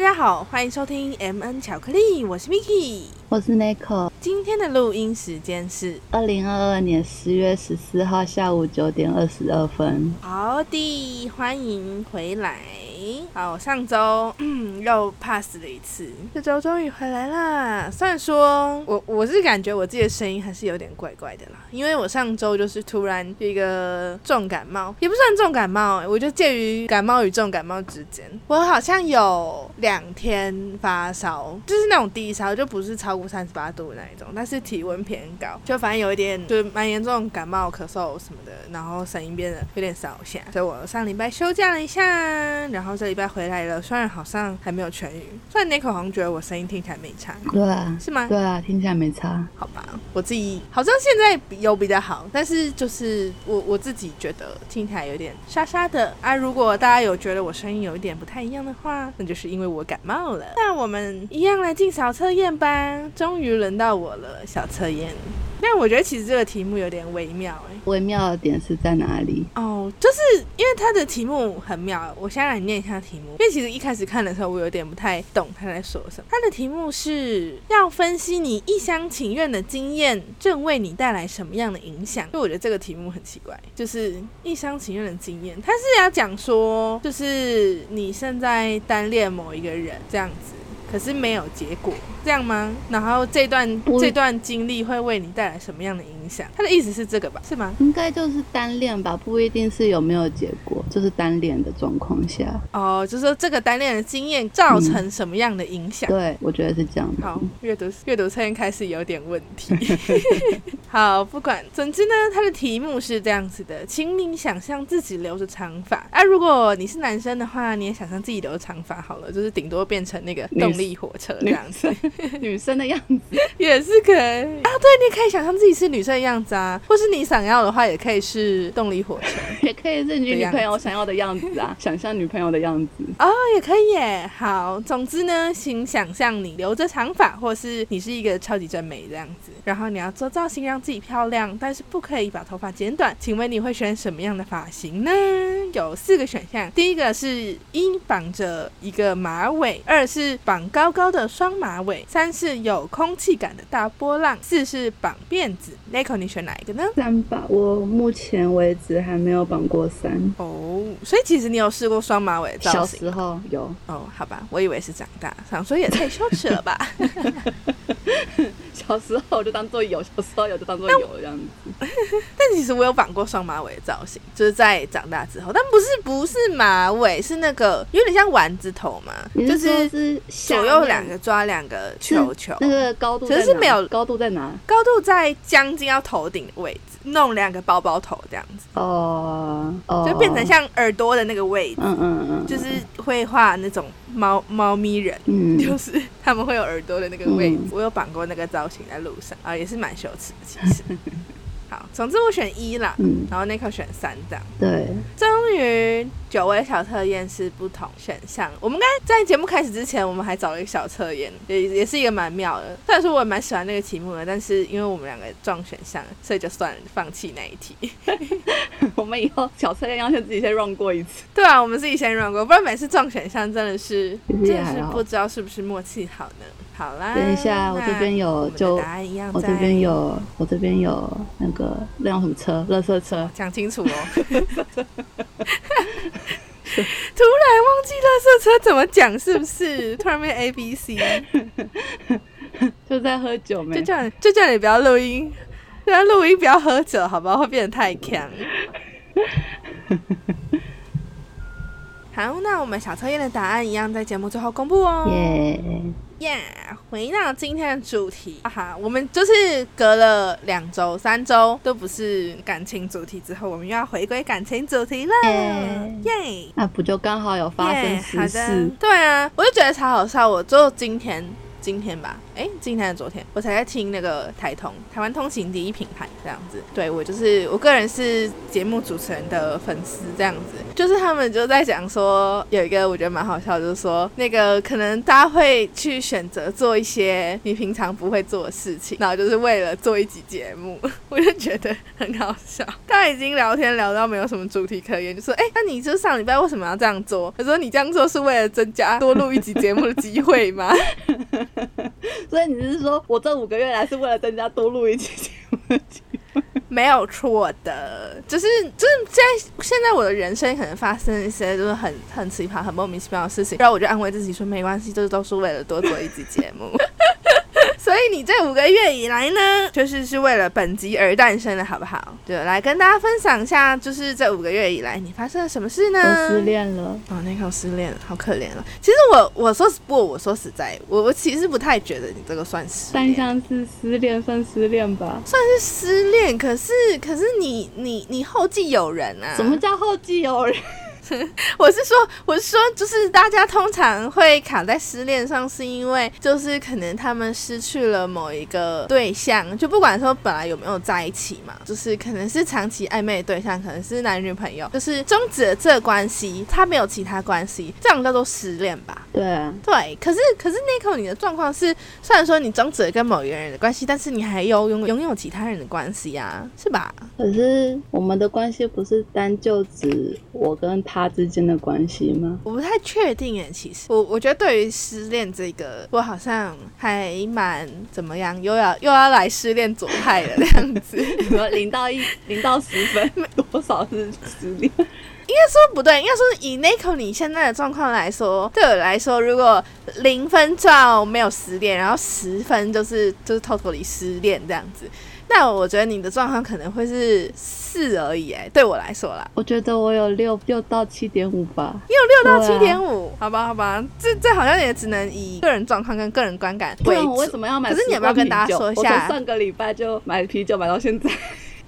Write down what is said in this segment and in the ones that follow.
家好，欢迎收听 M N 巧克力，我是 Miki。我是 Nico。今天的录音时间是二零二二年十月十四号下午九点二十二分。好的，欢迎回来。好，上周 又 pass 了一次，这周终于回来啦。虽然说我我是感觉我自己的声音还是有点怪怪的啦，因为我上周就是突然有一个重感冒，也不算重感冒、欸，我就介于感冒与重感冒之间。我好像有两天发烧，就是那种低烧，就不是超过三十八度的那一种，但是体温偏高，就反正有一点就是蛮严重感冒、咳嗽什么的，然后声音变得有点沙哑，所以我上礼拜休假了一下，然后这礼拜回来了，虽然好像还没有痊愈，虽然 Nico 好像觉得我声音听起来没差，对啊，是吗？对啊，听起来没差。好吧，我自己好像现在比有比较好，但是就是我我自己觉得听起来有点沙沙的啊。如果大家有觉得我声音有一点不太一样的话，那就是因为我感冒了。那我们一样来进小测验吧，终于轮到我了，小测验。但我觉得其实这个题目有点微妙哎、微妙的点是在哪里？哦，就是因为它的题目很妙，我先来念一下题目。因为其实一开始看的时候，我有点不太懂他在说什么。他的题目是要分析你一厢情愿的经验正为你带来什么样的影响。所以我觉得这个题目很奇怪，就是一厢情愿的经验，他是要讲说，就是你现在单恋某一个人这样子。可是没有结果，这样吗？然后这段这段经历会为你带来什么样的影响？他的意思是这个吧？是吗？应该就是单恋吧，不一定是有没有结果，就是单恋的状况下。哦，就是说这个单恋的经验造成什么样的影响？对，我觉得是这样的。好，阅读阅读测验开始有点问题。好，不管，总之呢，它的题目是这样子的，请你想象自己留着长发。啊，如果你是男生的话，你也想象自己留着长发好了，就是顶多变成那个动力火车这样子，女生的样子，也是可以啊。对，你可以想象自己是女生的样子啊，或是你想要的话，也可以是动力火车。也可以是你女朋友想要的样子啊，想象女朋友的样子。哦，也可以耶。好，总之呢，请想象你留着长发，或是你是一个超级真美这样子，然后你要做造型让自己漂亮，但是不可以把头发剪短。请问你会选什么样的发型呢？有四个选项，第一个是一绑着一个马尾，二是绑高高的双马尾，三是有空气感的大波浪，四是绑辫子。Nico，你选哪一个呢？三吧，我目前为止还没有绑过三。哦，所以其实你有试过双马尾的造型小时候有，哦，好吧，我以为是长大，想说也太羞耻了吧。小时候就当做有，小时候有就当做有这样子。但其实我有绑过双马尾的造型，就是在长大之后，但不是不是马尾，是那个有点像丸子头嘛，你就是左右两个抓两个是球球，那个高度在哪，可是没有高度在哪？高度在将近要头顶的位置，弄两个包包头这样子，哦哦，就变成像耳朵的那个位置，嗯嗯嗯，就是会画那种猫猫咪人。嗯，就是他们会有耳朵的那个位置，嗯我有绑过那个造型在路上啊，也是蛮羞耻的其实。好，总之我选一啦，嗯，然后 Nico 选三这样。对，终于，九位小测验是不同选项。我们刚才在节目开始之前，我们还找了一个小测验，也也是一个蛮妙的。虽然说我也蛮喜欢那个题目的，但是因为我们两个撞选项，所以就算了，放弃那一题。我们以后小测验要先自己先 run 过一次。对啊，我们自己先 run 过，不然每次撞选项真的是其实真的也是不知道是不是默契好呢。好啦，等一下，我这边有就答案一样在，我这边有，我这边有那个那叫什么车，垃圾车。讲清楚哦。突然忘记垃圾车怎么讲，是不是？突然变 A B C，就在喝酒没就？叫你就叫你不要录音，不要录音，不要喝酒，好不好？会变得太强。好，那我们小测验的答案一样在节目最后公布哦。耶，耶回到今天的主题，哈哈，我们就是隔了两周、三周都不是感情主题之后，我们又要回归感情主题了，耶耶！那不就刚好有发生耶好的实事？，对啊，我就觉得超好笑。我就今天今天吧，哎，今天的昨天，我才在听那个台通台湾通勤第一品牌这样子。对我就是我个人是节目主持人的粉丝这样子，就是他们就在讲说有一个我觉得蛮好笑，就是说那个可能大家会去选择做一些你平常不会做的事情，然后就是为了做一集节目，我就觉得很好笑。大家已经聊天聊到没有什么主题可言，就说哎，那你就上礼拜为什么要这样做？他说你这样做是为了增加多录一集节目的机会吗？所以你是说我这五个月来是为了增加多录一期节目？没有错的，就是就是现在现在我的人生可能发生一些就是很很奇葩、很莫名其妙的事情，然后我就安慰自己说没关系，这都是为了多做一集节目。所以你这五个月以来呢，就是是为了本集而诞生的，好不好？对，来跟大家分享一下，就是这五个月以来你发生了什么事呢？我失恋了。哦，那个失恋了，好可怜了。其实我我说不，我说实在，我我其实不太觉得你这个算失单相思失恋算失恋吧？算是失恋，可是可是你你你后继有人啊？什么叫后继有人？我是说，我是说，就是大家通常会卡在失恋上，是因为就是可能他们失去了某一个对象，就不管说本来有没有在一起嘛，就是可能是长期暧昧的对象，可能是男女朋友，就是终止了这关系，他没有其他关系，这样叫做失恋吧？对啊，对。可是可是那刻你的状况是，虽然说你终止了跟某一个人的关系，但是你还有拥拥有其他人的关系啊，是吧？可是我们的关系不是单就指我跟他。他之间的关系吗？我不太确定耶。其实我我觉得对于失恋这个，我好像还蛮怎么样，又要又要来失恋左派的这样子。零到一，零到十分，多少是失恋？应该说不对，应该说以 Nico 你现在的状况来说，对我来说，如果零分照没有失恋，然后十分就是就是 totally 失恋这样子。那我觉得你的状况可能会是四而已，哎，对我来说啦，我觉得我有六六到七点五吧，你有六到七点五，好吧，好吧，这这好像也只能以个人状况跟个人观感为主。我为什么要买？可是你要不要跟大家说一下？上个礼拜就买啤酒买到现在，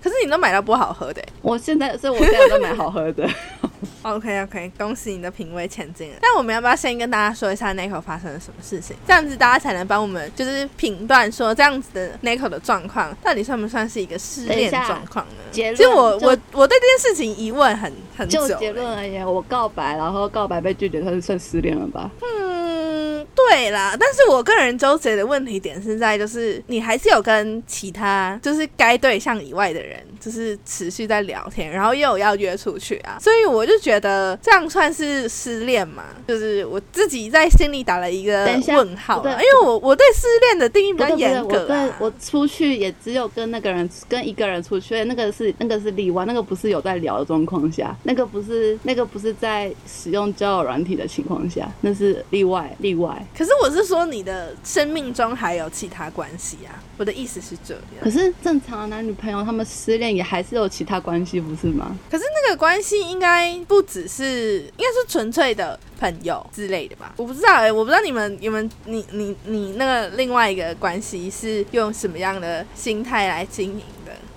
可是你都买到不好喝的。我现在，所以我现在都买好喝的。OK OK，恭喜你的品味前进了。但我们要不要先跟大家说一下 Nico 发生了什么事情？这样子大家才能帮我们就是评断说这样子的 Nico 的状况到底算不算是一个失恋状况呢？其实我我我对这件事情疑问很很久。就结论而言，我告白然后告白被拒绝，他是算失恋了吧？嗯，对啦。但是我个人纠结的问题点是在就是你还是有跟其他就是该对象以外的人就是持续在聊天，然后又有要约出去啊，所以我就觉。觉得这样算是失恋吗？就是我自己在心里打了一个问号，因为我我对失恋的定义比较严格。我出去也只有跟那个人跟一个人出去，那个是那个是例外，那个不是有在聊的状况下，那个不是那个不是在使用交友软体的情况下，那是例外例外。可是我是说你的生命中还有其他关系啊，我的意思是这样。可是正常的男女朋友他们失恋也还是有其他关系，不是吗？可是那个关系应该不。只是应该是纯粹的朋友之类的吧，我不知道哎，我不知道你们、你们、你、你、你那个另外一个关系是用什么样的心态来经营。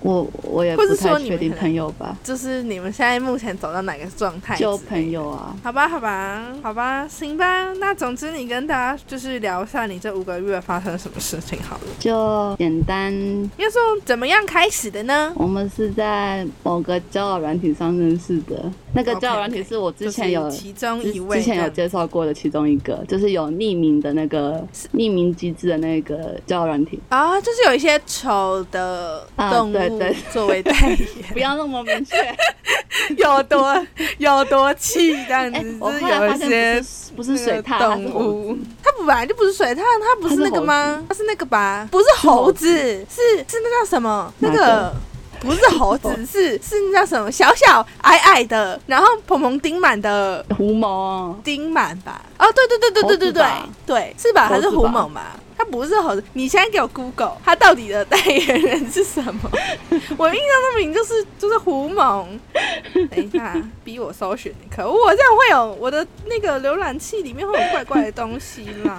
我我也不太确定朋友吧，就是你们现在目前走到哪个状态？交朋友啊？好吧，好吧，好吧，行吧。那总之你跟大家就是聊一下你这五个月发生什么事情好了。就简单，要说怎么样开始的呢？我们是在某个交友软体上认识的，那个交友软体是我之前有其中一位之前有介绍过的其中一个，就是有匿名的那个匿名机制的那个交友软体啊，就是有一些丑的动物。作为代言，不要那么明确，有多有多气这样子。我有一些不是水獭动物，它本来就不是水獭，它不是那个吗？它是那个吧？不是猴子，是是那叫什么？那个不是猴子，是是那叫什么？小小矮矮的，然后蓬蓬丁满的狐獴，丁满吧？哦，对对对对对对对对，是吧？还是狐獴吧？他不是猴子，你现在给我 Google，他到底的代言人是什么？我印象中名就是就是胡蒙。等一下，逼我搜寻，可恶！我这样会有我的那个浏览器里面会有怪怪的东西啦。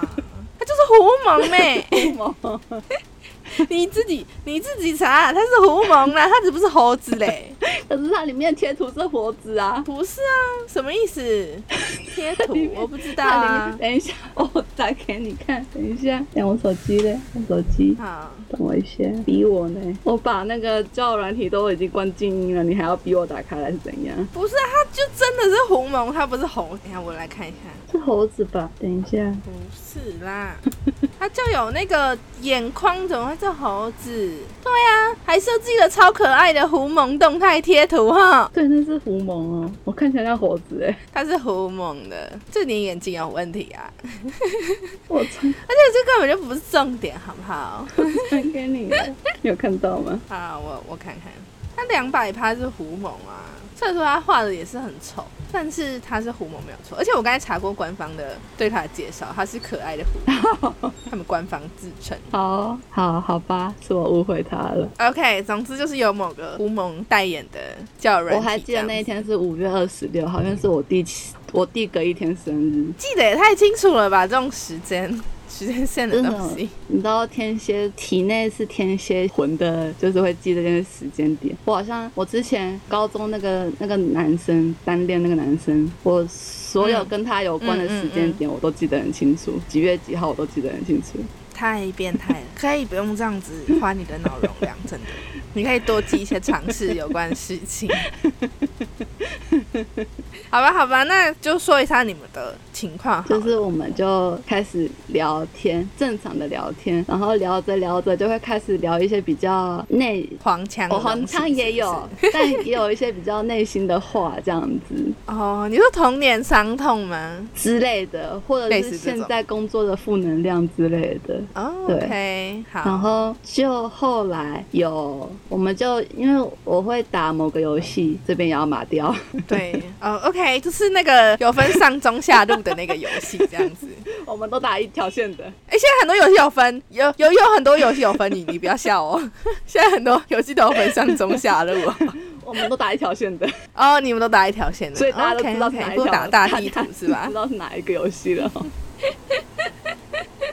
他就是胡蒙呗。你自己你自己查，它是狐獴啦，它只不是猴子嘞。可是它里面贴图是猴子啊。不是啊，什么意思？贴图我不知道那啊。等一下，我打给你看。等一下，等我手机嘞，我手机。好，等我一下，逼我呢？我把那个交友软体都已经关静音了，你还要逼我打开来是怎样？不是啊，它就真的是狐獴，它不是猴。等一下我来看一下。是猴子吧？等一下，不是啦，它就有那个眼眶，怎么会是猴子？对啊，还设计了超可爱的狐獴动态贴图哈，对，那是狐獴哦，我看起来像猴子哎。它是狐獴的，这你眼睛有问题啊！我操 而且这根本就不是重点，好不好？传给你了，你有看到吗？啊，我我看看，他两百趴是胡蒙啊，虽然说他画的也是很丑，但是他是胡蒙没有错。而且我刚才查过官方的对他的介绍，他是可爱的 他们官方自称。好，好，好吧，是我误会他了。OK，总之就是有某个胡蒙代言的叫人，我还记得那一，天是五月二十六，好像是我弟七我弟隔一天生日。记得也太清楚了吧？这种时间时间线的东西，，你知道天蝎体内是天蝎魂的，就是会记这件时间点。我好像我之前高中那个那个男生单恋那个男生，我所有跟他有关的时间点我都记得很清楚，几月几号我都记得很清楚。太变态了，可以不用这样子花你的脑容量，真的，你可以多记一些尝试有关的事情。好吧，好吧，那就说一下你们的情况。就是我们就开始聊天，正常的聊天，然后聊着聊着就会开始聊一些比较内。黄腔黄腔也有 但也有一些比较内心的话，这样子哦。你说童年伤痛吗？之类的，或者是现在工作的负能量之类的。哦对，OK，好。然后就后来有，我们就因为我会打某个游戏，这边也要码掉。对，哦，OK，就是那个有分上中下路的那个游戏这样子。我们都打一条线的，哎、现在很多游戏有分，有有有很多游戏有分，你你不要笑哦。现在很多游戏都有分上中下路哦。我们都打一条线的，哦，你们都打一条线的，所以大家都知道是 OK，哪一条不打大地图是吧知？道是哪一个游戏了。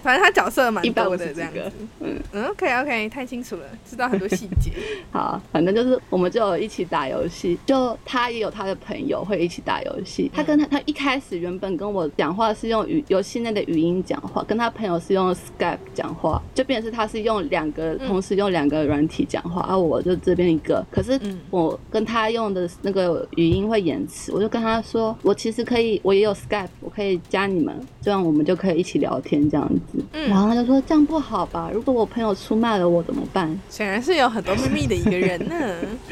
反正他角色蛮多的这样子嗯，嗯，OK OK，太清楚了，知道很多细节。好，反正就是我们就一起打游戏，就他也有他的朋友会一起打游戏。他跟他他一开始原本跟我讲话是用语游戏内的语音讲话，跟他朋友是用 Skype 讲话，就变成是他是用两个同时用两个软体讲话，而、我就这边一个。可是嗯我跟他用的那个语音会延迟，我就跟他说，我其实可以，我也有 Skype，我可以加你们，这样我们就可以一起聊天这样子。嗯然后他就说这样不好吧？如果我朋友出卖了我怎么办？显然是有很多秘密的一个人呢。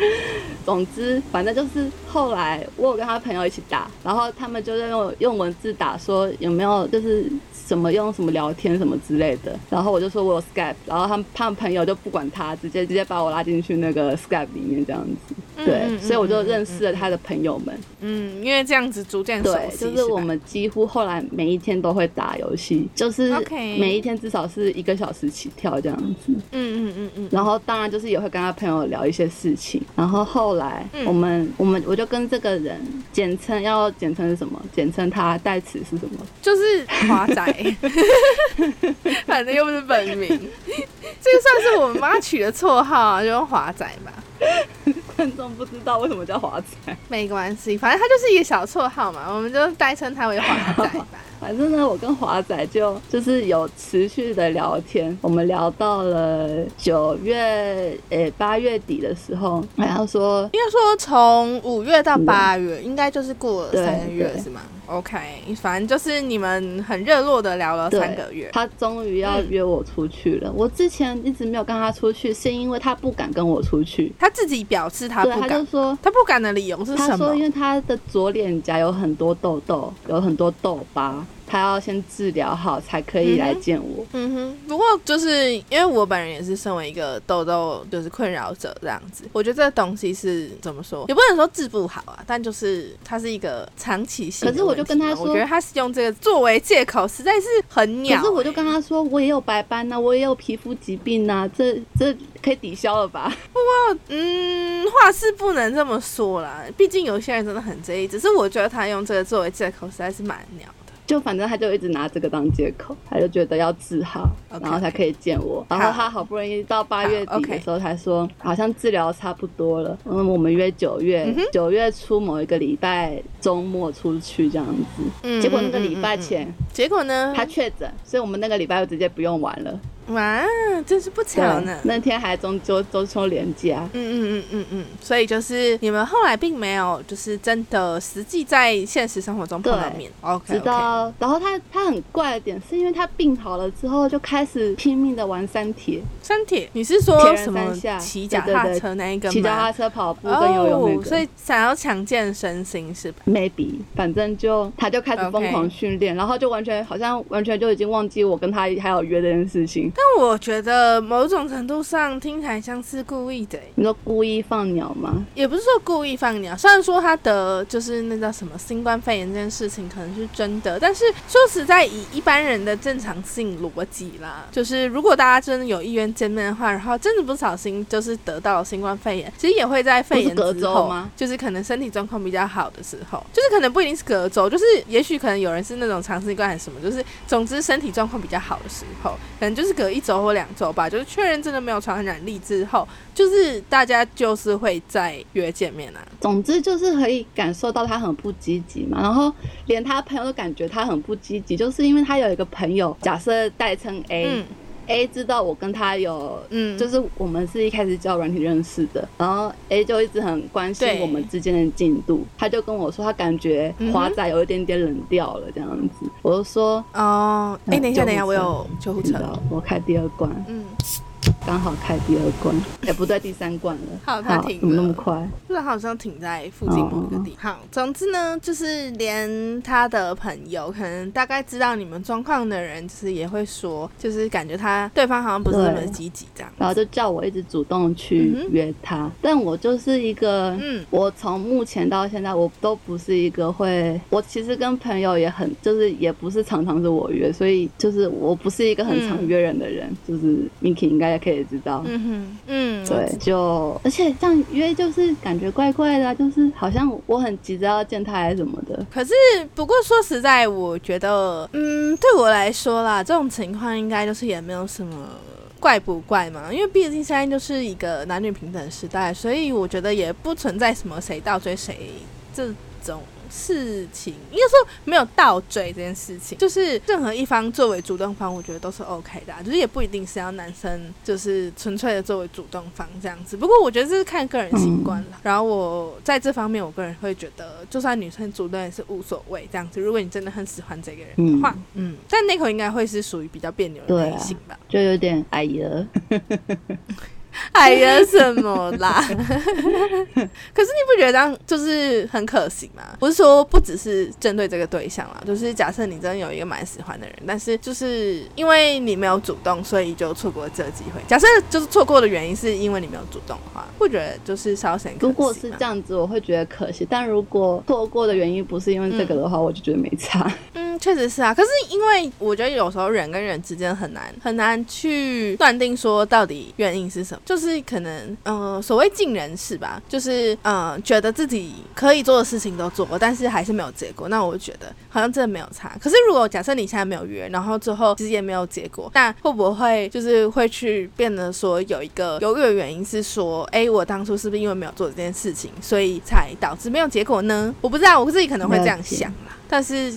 总之，反正就是后来我有跟他朋友一起打，然后他们就在用用文字打说有没有就是什么用什么聊天什么之类的，然后我就说我有 Skype，然后他们他们朋友就不管他，直接直接把我拉进去那个 Skype 里面这样子，对，所以我就认识了他的朋友们，嗯，因为这样子逐渐熟对，悉，就是我们几乎后来每一天都会打游戏，就是 OK 每一天至少是一个小时起跳这样子。嗯嗯嗯嗯，然后当然就是也会跟他朋友聊一些事情，然后后来嗯我们、我们我就跟这个人简称要简称是什么？简称他代词是什么？就是华仔，反正又不是本名，这个算是我妈取的绰号啊，就用华仔吧。观众不知道为什么叫华仔，没关系，反正他就是一个小绰号嘛，我们就代称他为华仔吧。反正呢，我跟华仔就就是有持续的聊天，我们聊到了九月诶八月底的时候，然后说应该说从五月到八月，应该就是过了三个月是吗？OK，反正就是你们很热络的聊了三个月。他终于要约我出去了。我之前一直没有跟他出去，是因为他不敢跟我出去。他自己表示他，不敢他就，说他不敢的理由是什么他说，？因为他的左脸颊有很多痘痘，有很多痘疤，他要先治疗好才可以来见我。嗯哼，不过就是因为我本人也是身为一个痘痘就是困扰者这样子，我觉得这个东西是怎么说，也不能说治不好啊，但就是它是一个长期性可是我就跟他说我觉得他是用这个作为借口，实在是很鸟、可是我就欸跟他说，我也有白斑呐、我也有皮肤疾病呐、这这可以抵消了吧？不过嗯，话是不能这么说啦，毕竟有些人真的很介意，只是我觉得他用这个作为借口实在是蛮鸟的。就反正他就一直拿这个当借口，他就觉得要治好然后才可以见我。然后他好不容易到八月底的时候才说，好像治疗差不多了，嗯，我们约九月九、月初某一个礼拜周末出去这样子。嗯结果那个礼拜前结果呢？他确诊，所以我们那个礼拜就直接不用玩了。哇，真是不巧呢。那天还中周周秋连假。嗯嗯嗯嗯嗯，所以就是你们后来并没有就是真的实际在现实生活中碰到面，OK，, 知道，然后他他很怪的点是因为他病好了之后就开始拼命的玩三铁，山铁，你是说什么骑脚踏车那一个吗？骑脚踏车、跑步跟游泳那。所以想要强健身心是吧？maybe，反正就他就开始疯狂 OK 训练然后就完全好像完全就已经忘记我跟他还有约这件事情。但我觉得某种程度上听起来像是故意的欸，你说故意放鸟吗？也不是说故意放鸟。虽然说他得就是那叫什么新冠肺炎这件事情可能是真的，但是说实在，以一般人的正常性逻辑啦，就是如果大家真的有意愿见面的话，然后真的不小心就是得到了新冠肺炎，其实也会在肺炎之后周吗就是可能身体状况比较好的时候，就是可能不一定是隔周，就是也许可能有人是那种长新冠还是什么，就是总之身体状况比较好的时候，可能就是隔一周或两周吧，就是确认真的没有传染力之后，就是大家就是会再约见面啊。总之就是可以感受到他很不积极嘛，然后连他朋友都感觉他很不积极，就是因为他有一个朋友，假设代称嗯 A 知道我跟他有。嗯，就是我们是一开始交软体认识的，然后 A 就一直很关心我们之间的进度，他就跟我说他感觉华仔有一点点冷掉了这样子，我就说哦，等一下，等一下，我有救护车。我开第二关，嗯，刚好开第二关，哎、不对，第三关了，好他停怎么那么快？不然好像停在附近某个地。好，总之呢，就是连他的朋友，可能大概知道你们状况的人，就是也会说，就是感觉他对方好像不是那么积极这样。然后就叫我一直主动去约他，但我就是一个，嗯我从目前到现在我都不是一个会，我其实跟朋友也很，就是也不是常常是我约，所以就是我不是一个很常约人的人，就是 Miki 应该也可以知道。嗯哼，嗯，对，就而且这样约就是感觉怪怪的、啊，就是好像我很急着要见他还是什么的。可是，不过说实在，我觉得，嗯，对我来说啦，这种情况应该就是也没有什么怪不怪嘛，因为毕竟现在就是一个男女平等时代，所以我觉得也不存在什么谁倒追谁这种。事情应该说没有倒追这件事情，就是任何一方作为主动方，我觉得都是 OK 的、啊，就是也不一定是要男生就是纯粹的作为主动方这样子。不过我觉得这是看个人习惯了。然后我在这方面，我个人会觉得，就算女生主动也是无所谓这样子。如果你真的很喜欢这个人的话，嗯，但那口应该会是属于比较别扭的类型吧。就有点哎呀，哎呀，什么啦？可是你不觉得这样就是很可惜吗？不是说不只是针对这个对象啦，就是假设你真的有一个蛮喜欢的人，但是就是因为你没有主动，所以就错过了这个机会。假设就是错过的原因是因为你没有主动的话，不觉得就是稍显可惜如果是这样子，我会觉得可惜。但如果错过的原因不是因为这个的话，我就觉得没差。嗯，确实是啊。可是因为我觉得有时候人跟人之间很难很难去断定说到底原因是什么，就是可能呃所谓尽人事吧，就是呃觉得自己可以做的事情都做过，但是还是没有结果。那我觉得好像真的没有差。可是如果假设你现在没有约，然后之后其实也没有结果，那会不会就是会去变得说有一个犹豫的原因是说，哎，我当初是不是因为没有做这件事情，所以才导致没有结果呢？我不知道，我自己可能会这样想啦，但是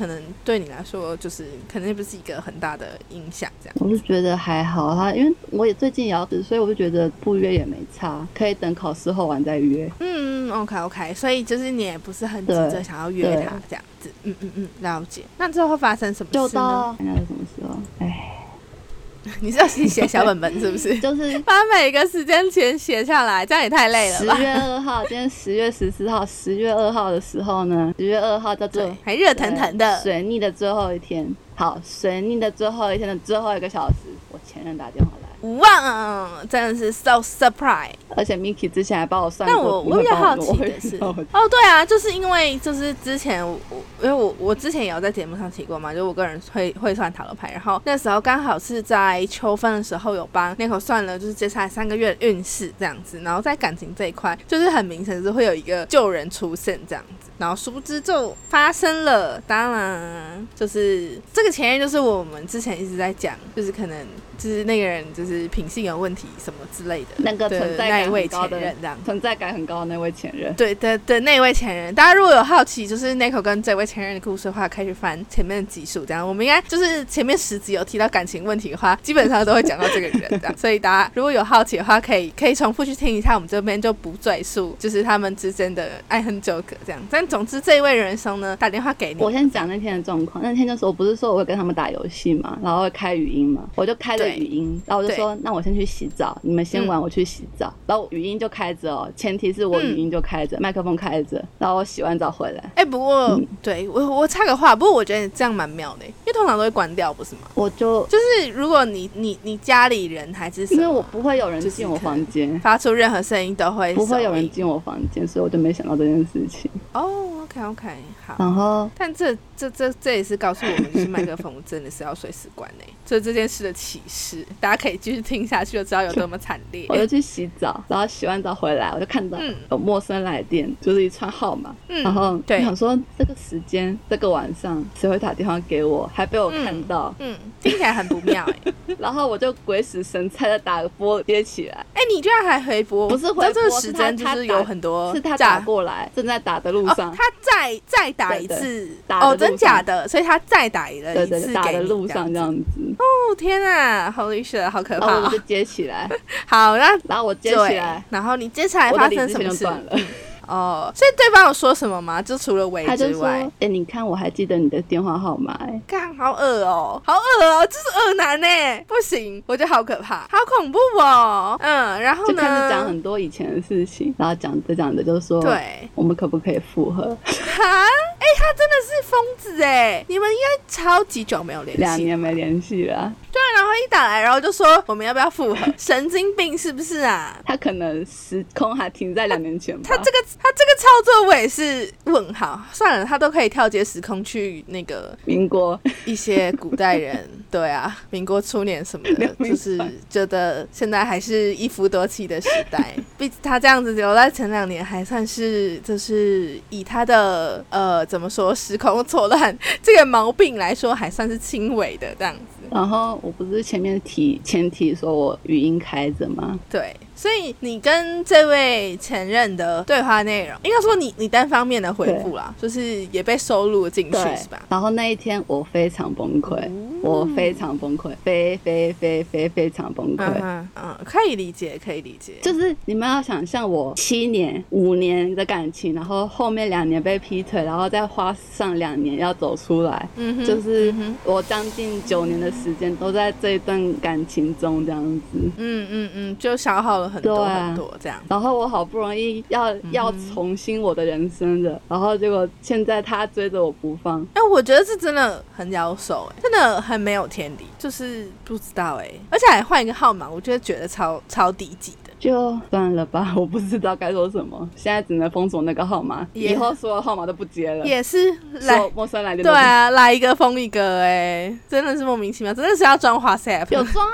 可。能对你来说，就是可能不是一个很大的影响，这样。我是觉得还好哈，因为我也最近也要所以我就觉得不约也没差，可以等考试后完再约。嗯，OK OK，所以就是你也不是很急着想要约他这样子。嗯嗯嗯，了解。那之后会发生什么就事呢？到那是什么时候？哎，你是要写写小本本是不是？就是把每个时间前写下来，这样也太累了吧？十月二号，今天十月十四号，十月二号的时候呢，十月二号叫做对，还热腾腾的。水逆的最后一天。好，水逆的最后一天的最后一个小时，我前任打电话来，哇，真的是 so surprise。而且 Miki 之前还帮我算但过，我我比较好奇的是，哦，对啊，就是因为就是之前我我因为我我之前也有在节目上提过嘛，就我个人会会算塔罗牌，然后那时候刚好是在秋分的时候有帮那口算了，就是接下来三个月的运势这样子，然后在感情这一块，就是很明显是会有一个旧人出现这样子。然后殊不知就发生了，当然就是这个前任就是我们之前一直在讲，就是可能就是那个人就是品性有问题什么之类的，那个存在感那一位很高的前任这样。存在感很高的那位前任。对的的那位前任，大家如果有好奇，就是 Nico 跟这位前任的故事的话，可以去翻前面的集数。这样，我们应该就是前面十集有提到感情问题的话，基本上都会讲到这个人这样。所以大家如果有好奇的话，可以可以重复去听一下，我们这边就不赘述，就是他们之间的爱恨纠葛这样。但总之，这一位人生呢，打电话给你，我先讲那天的状况。那天就是我不是说我会跟他们打游戏嘛，然后会开语音嘛，我就开了语音，然后我就说那我先去洗澡，你们先玩，我去洗澡。然后语音就开着哦，前提是我语音就开着，麦克风开着，然后我洗完澡回来，哎、不过、对我我插个话，不过我觉得这样蛮妙的，因为通常都会关掉，不是吗？我就就是如果你你你家里人还是因为我不会有人就进我房间，发出任何声音都会不会有人进我房间，所以我就没想到这件事情。哦，OK OK，好。然后但这这这这也是告诉我们，就是麦克风真的是要随时关呢，这这件事的启示，大家可以继续听下去，就知道有多么惨烈。我就去洗澡，然后洗完澡回来，我就看到嗯有陌生来电，就是一串号码，嗯然后对想说这个时间这个晚上谁会打电话给我，还被我看到，嗯，听起来很不妙哎。然后我就鬼使神差的打个波接起来，哎，你居然还回拨？不是回拨那这个时间他就是有很多是他打过来，正在打的路哦，上，他再再打一次打的哦，真路上假的？所以他再打了对对对，打一次给你的路上这这样子。哦天啊，Holy shit，好可怕哦然后我就！接起来，好，那然后我接起来，，然后你接下来发生什么事？断了。哦，所以对方有说什么吗？就除了喂他就说之外，：“哎、你看我还记得你的电话号码、哎，看好恶哦，好恶哦，这是恶男呢，不行，我觉得好可怕，好恐怖哦。嗯，然后呢？就开始讲很多以前的事情，然后讲着讲着就说，对，我们可不可以复合？哈，哎、他真的是疯子哎！你们应该超级久没有联系，两年没联系了啊，对，然后一打来，然后就说我们要不要复合？神经病是不是啊？他可能时空还停在两年前吧。他这个他这个操作我也是问号，算了，他都可以跳接时空去那个民国一些古代人，对啊，民国初年什么的就是觉得现在还是一夫多妻的时代。毕竟他这样子留在前两年，还算是就是以他的呃怎么说时空错乱这个毛病来说，还算是轻微的这样子。然后我不是前面提前提说我语音开着吗？对，所以你跟这位前任的对话内容，应该说你你单方面的回复啦，就是也被收录进去是吧？然后那一天我非常崩溃，我非常崩溃，非非非非非常崩溃。嗯可以理解，可以理解。就是你们要想象我七年、五年的感情，然后后面两年被劈腿，然后再花上两年要走出来，嗯哼，就是我将近九年的时间都在这一段感情中这样子。嗯嗯嗯，就消耗了很多很多这样。然后我好不容易要嗯。要重新我的人生的，然后结果现在他追着我不放，哎、我觉得这真的很妖手、哎，真的很没有天理，就是不知道哎、而且还换一个号码，我觉得觉得超超低级。的。就算了吧，我不知道该说什么，现在只能封锁那个号码，以后所有号码都不接了，也是来陌生来电对啊，来一个封一个、哎，真的是莫名其妙，真的是要装华 app。有装啊，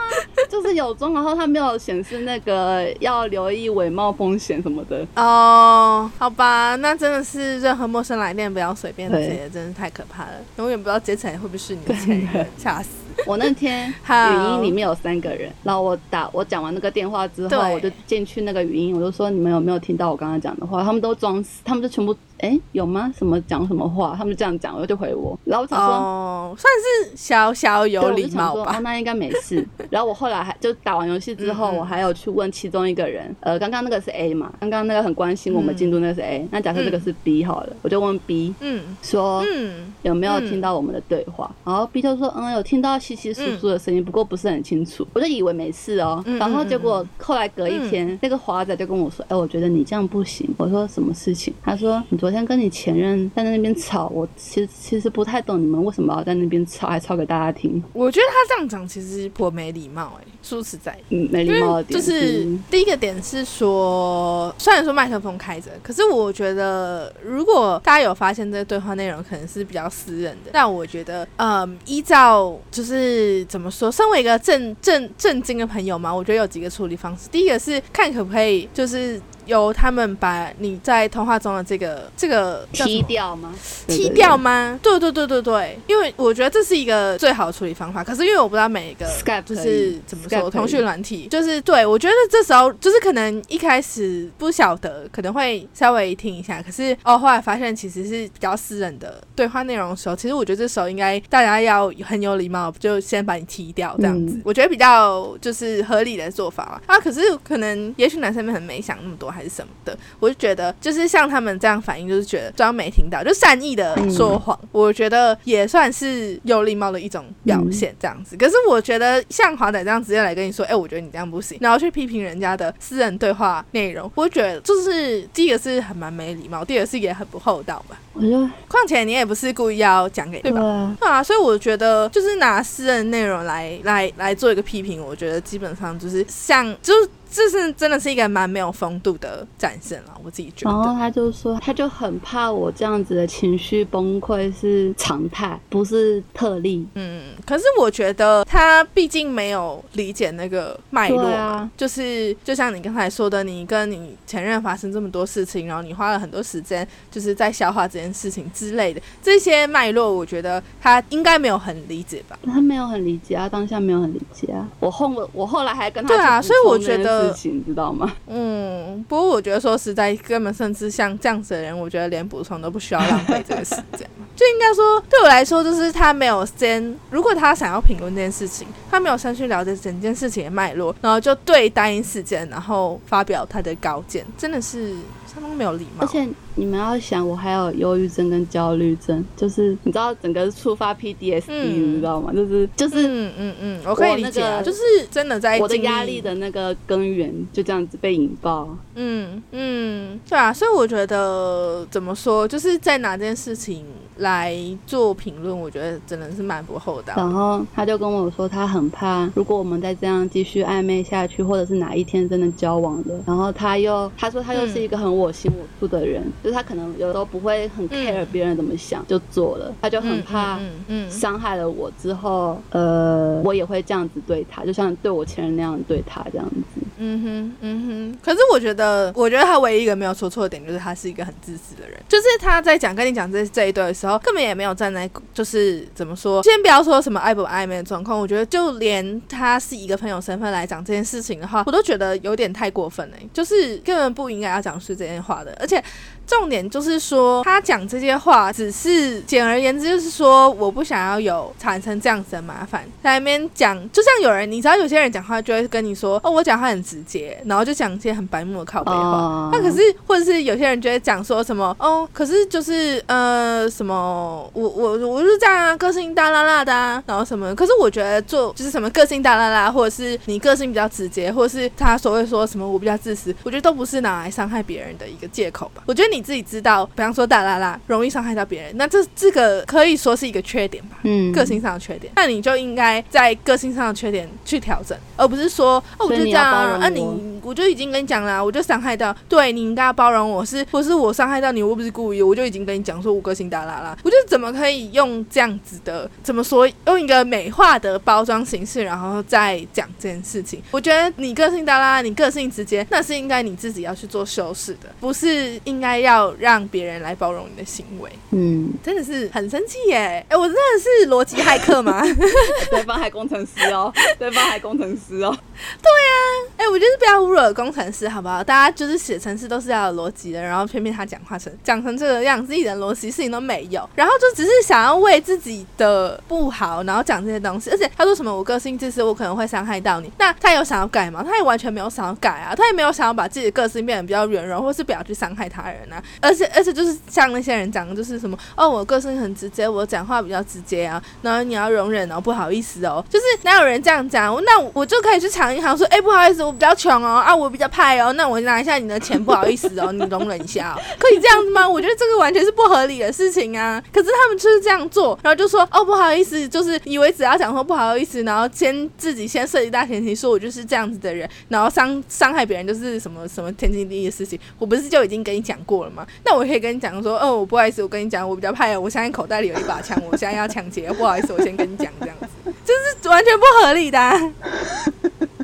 就是有装，然后它没有显示那个要留意伪冒风险什么的。哦，好吧，那真的是任何陌生来电不要随便接，真是太可怕了，永远不知道接起来会不会是你的前任，吓死。我那天语音里面有三个人，然后我打我讲完那个电话之后，我就进去那个语音，我就说你们有没有听到我刚刚讲的话？他们都装死，他们就全部哎有吗？什么讲什么话？他们就这样讲，我就回我，然后我想说。哦，算是小小有礼貌吧，哦，吧。那应该没事。然后我后来还就打完游戏之后，嗯嗯我还有去问其中一个人，呃，刚刚那个是 A 嘛，刚刚那个很关心我们进度那个是 A，、那假设这个是 B 好了，我就问 B 嗯说，嗯，有没有听到我们的对话？然后 B 就说，嗯，有听到稀稀疏疏的声音，不过不是很清楚。我就以为没事哦。嗯然后结果后来隔一天，那个华仔就跟我说，哎，我觉得你这样不行。我说什么事情？他说你昨天跟你前任在那边吵，我其实其实不太懂你们为什么要在那边吵，还吵给大家听。我觉得他这样讲其实颇没礼貌哎、说实在。嗯，没礼貌的点就是第一个点是说，虽然说麦克风开着，可是我觉得如果大家有发现这个对话内容可能是比较私人的，但我觉得，嗯，依照就是怎么说，身为一个正正正经的朋友嘛，我觉得有几个处理方式。第一个是看可不可以就是。由他们把你在通话中的这个这个踢掉吗？踢掉吗？对对对对对，因为我觉得这是一个最好的处理方法。可是因为我不知道每一个就是怎么说通讯软体，就是对我觉得这时候就是可能一开始不晓得，可能会稍微听一下，可是哦后来发现其实是比较私人的对话内容的时候，其实我觉得这时候应该大家要很有礼貌，就先把你踢掉这样子，嗯我觉得比较就是合理的做法了啊。可是可能也许男生们很没想那么多还是什么的，我就觉得就是像他们这样反应，就是觉得装没听到，就善意的说谎，我觉得也算是有礼貌的一种表现，这样子。可是我觉得像华仔这样直接来跟你说，哎、我觉得你这样不行，然后去批评人家的私人对话内容，我觉得就是第一个是很蛮没礼貌，第二个是也很不厚道吧。我就况且你也不是故意要讲给对吧？啊，对啊，所以我觉得就是拿私人内容来来来做一个批评，我觉得基本上就是像就是这是真的是一个蛮没有风度的展现了，我自己觉得。然后他就说，他就很怕我这样子的情绪崩溃是常态，不是特例。嗯，可是我觉得他毕竟没有理解那个脉络嘛，啊就是就像你刚才说的，你跟你前任发生这么多事情，然后你花了很多时间就是在消化这件事情之类的这些脉络，我觉得他应该没有很理解吧。他没有很理解啊，当下没有很理解啊。我后我我后来还跟他对啊所以我觉得事情，你知道吗？嗯，不过我觉得说实在，根本甚至像这样子的人，我觉得连补充都不需要浪费这个时间。就应该说，对我来说，就是他没有先，如果他想要评论这件事情，他没有先去了解整件事情的脉络，然后就对单一事件，然后发表他的高见，真的是相当没有礼貌。而且你们要想，我还有忧郁症跟焦虑症，就是你知道整个触发 PDSD，、嗯你知道吗？就是就是嗯嗯嗯，我可以理解啊，那个就是真的在我的压力的那个根源就这样子被引爆。嗯嗯，对啊，所以我觉得怎么说，就是在哪件事情来做评论，我觉得真的是蛮不厚道。然后他就跟我说，他很怕，如果我们再这样继续暧昧下去，或者是哪一天真的交往了，然后他又他说他又是一个很我行我素的人，就是他可能有时候不会很 care 别人怎么想，就做了，他就很怕。嗯伤害了我之后，呃，我也会这样子对他，就像对我前任那样对他这样子。嗯哼嗯哼。可是我觉得，我觉得他唯一一个没有说错的点，就是他是一个很自私的人。就是他在讲跟你讲这这一段的时候，然后根本也没有站在就是怎么说，先不要说什么爱不暧昧的状况，我觉得就连他是一个朋友身份来讲这件事情的话，我都觉得有点太过分了、就是根本不应该要讲出这些话的，而且。重点就是说，他讲这些话，只是简而言之，就是说我不想要有产生这样子的麻烦，在那边讲，就像有人，你知道有些人讲话就会跟你说，哦，我讲话很直接，然后就讲一些很白目的靠背话。哦那可是，或者是有些人就会讲说什么，哦，可是就是呃什么，我我我就是这样啊，个性大啦啦的啊，然后什么，可是我觉得做就是什么个性大啦啦，或者是你个性比较直接，或者是他所谓说什么我比较自私，我觉得都不是拿来伤害别人的一个借口吧。我觉得你自己知道，比方说大啦啦容易伤害到别人，那这这个可以说是一个缺点吧。嗯，个性上的缺点，那你就应该在个性上的缺点去调整，而不是说哦，我就这样啊，你我就已经跟你讲了，我就伤害到，对你应该要包容我是，或是我伤害到你，我又不是故意，我就已经跟你讲说我个性大啦啦，我就怎么可以用这样子的，怎么说，用一个美化的包装形式，然后再讲这件事情？我觉得你个性大啦，你个性直接，那是应该你自己要去做修饰的，不是应该要让别人来包容你的行为。嗯，真的是很生气耶！哎、我真的是逻辑骇客吗？对方还工程师哦，对方还工程师哦。对呀哎、我就是不要侮辱工程师，好不好？大家就是写程式都是要有逻辑的，然后偏偏他讲话成讲成这个样子，一点逻辑事情都没有，然后就只是想要为自己的不好，然后讲这些东西。而且他说什么我个性自私，我可能会伤害到你，那他有想要改吗？他也完全没有想要改啊，他也没有想要把自己的个性变得比较圆融，或是不要去伤害他人啊。而且而且就是像那些人讲的，就是什么哦，我个性很直接，我讲话比较直接啊，然后你要容忍哦，不好意思哦，就是哪有人这样讲？那我就可以去抢银行说，哎、不好意思，我比较穷哦，啊，我比较派哦，那我拿一下你的钱，不好意思哦，你容忍一下哦，可以这样子吗？我觉得这个完全是不合理的事情啊。可是他们就是这样做，然后就说，哦，不好意思，就是以为只要讲说不好意思，然后先自己先设计大前提，说我就是这样子的人，然后伤伤害别人就是什么什么天经地义的事情，我不是就已经跟你讲过了吗？那我可以跟你讲说，哦，我不好意思，我跟你讲，我比较派哦，我现在口袋里有一把枪，我现在要抢劫，不好意思，我先跟你讲这样子，就是完全不合理的啊、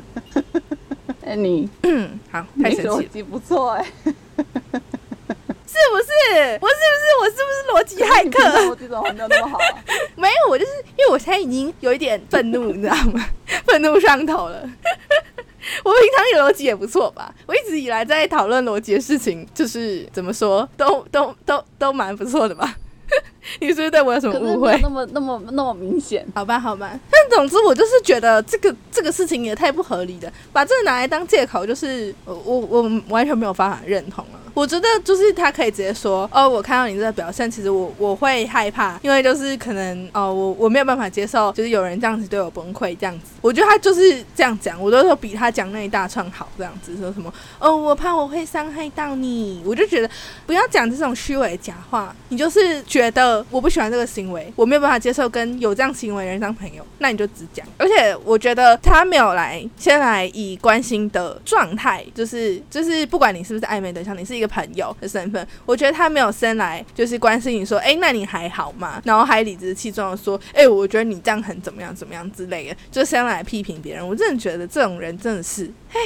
哎、你 好，太神奇了，逻辑不错哎，是不是？我是不是我是不是逻辑骇客？逻辑怎么没有那么好啊？没有，我就是因为我现在已经有一点愤怒，你知道吗？愤怒上头了。我平常有逻辑也不错吧？我一直以来在讨论逻辑的事情，就是怎么说，都都都都蛮不错的吧？你是不是对我有什么误会？那么那么那么明显。好吧，好吧，但总之我就是觉得这个这个事情也太不合理了，把这个拿来当借口，就是我我我完全没有办法认同了。我觉得就是他可以直接说，哦，我看到你这个表现，其实我我会害怕，因为就是可能哦，我我没有办法接受，就是有人这样子对我崩溃这样子。我觉得他就是这样讲，我都说比他讲那一大串好这样子，说什么哦，我怕我会伤害到你，我就觉得不要讲这种虚伪的假话，你就是觉得我不喜欢这个行为，我没有办法接受跟有这样行为的人当朋友，那你就直讲。而且我觉得他没有来先来以关心的状态，就是就是不管你是不是暧昧对象，你是一个朋友的身份，我觉得他没有先来就是关心你说，哎、那你还好吗？然后还理直气壮的说，哎、我觉得你这样很怎么样怎么样之类的，就先来批评别人。我真的觉得这种人真的是，哎，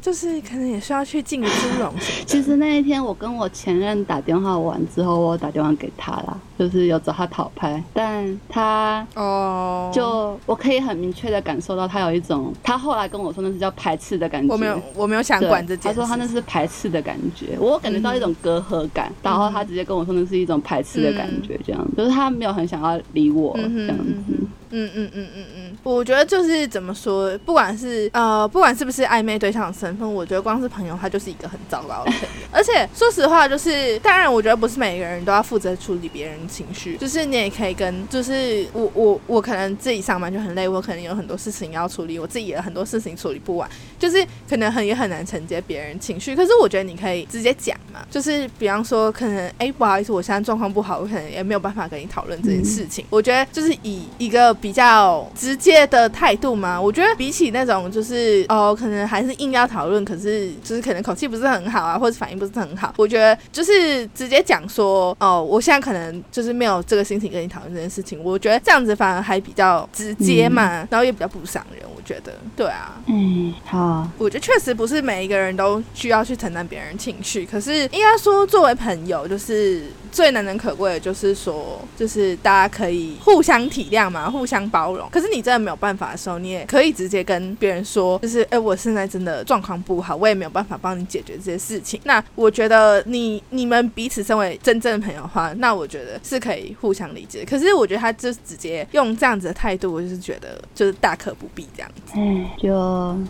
就是可能也需要去进个猪笼什么的。其实那一天我跟我前任打电话完之后，我打电话给他啦，就是有找他讨拍，但他哦，就我可以很明确的感受到他有一种，他后来跟我说那是叫排斥的感觉。我没有我没有想管这件事。他说他那是排斥的感觉，我感觉到一种隔阂感，然后他直接跟我说那是一种排斥的感觉，这样、就是他没有很想要理我这样子。嗯嗯嗯嗯嗯嗯，我觉得就是怎么说，不管是呃，不管是不是暧昧对象的身份，我觉得光是朋友，他就是一个很糟糕的朋友。而且说实话，就是当然，我觉得不是每个人都要负责处理别人情绪，就是你也可以跟，就是我我我可能自己上班就很累，我可能有很多事情要处理，我自己也有很多事情处理不完，就是可能很也很难承接别人情绪。可是我觉得你可以直接讲嘛，就是比方说，可能哎、不好意思，我现在状况不好，我可能也没有办法跟你讨论这件事情。我觉得就是以一个比较直接的态度吗，我觉得比起那种就是哦，可能还是硬要讨论，可是就是可能口气不是很好啊，或者反应不是很好，我觉得就是直接讲说哦，我现在可能就是没有这个心情跟你讨论这件事情，我觉得这样子反而还比较直接嘛，然后也比较不伤人，我觉得对啊。嗯，好，我觉得确实不是每一个人都需要去承担别人情绪，可是应该说作为朋友，就是最难能可贵的，就是说，就是大家可以互相体谅嘛，互相包容。可是你真的没有办法的时候，你也可以直接跟别人说，就是哎、我现在真的状况不好，我也没有办法帮你解决这些事情。那我觉得你你们彼此身为真正的朋友的话，那我觉得是可以互相理解。可是我觉得他就直接用这样子的态度，我就是觉得就是大可不必这样子。哎，就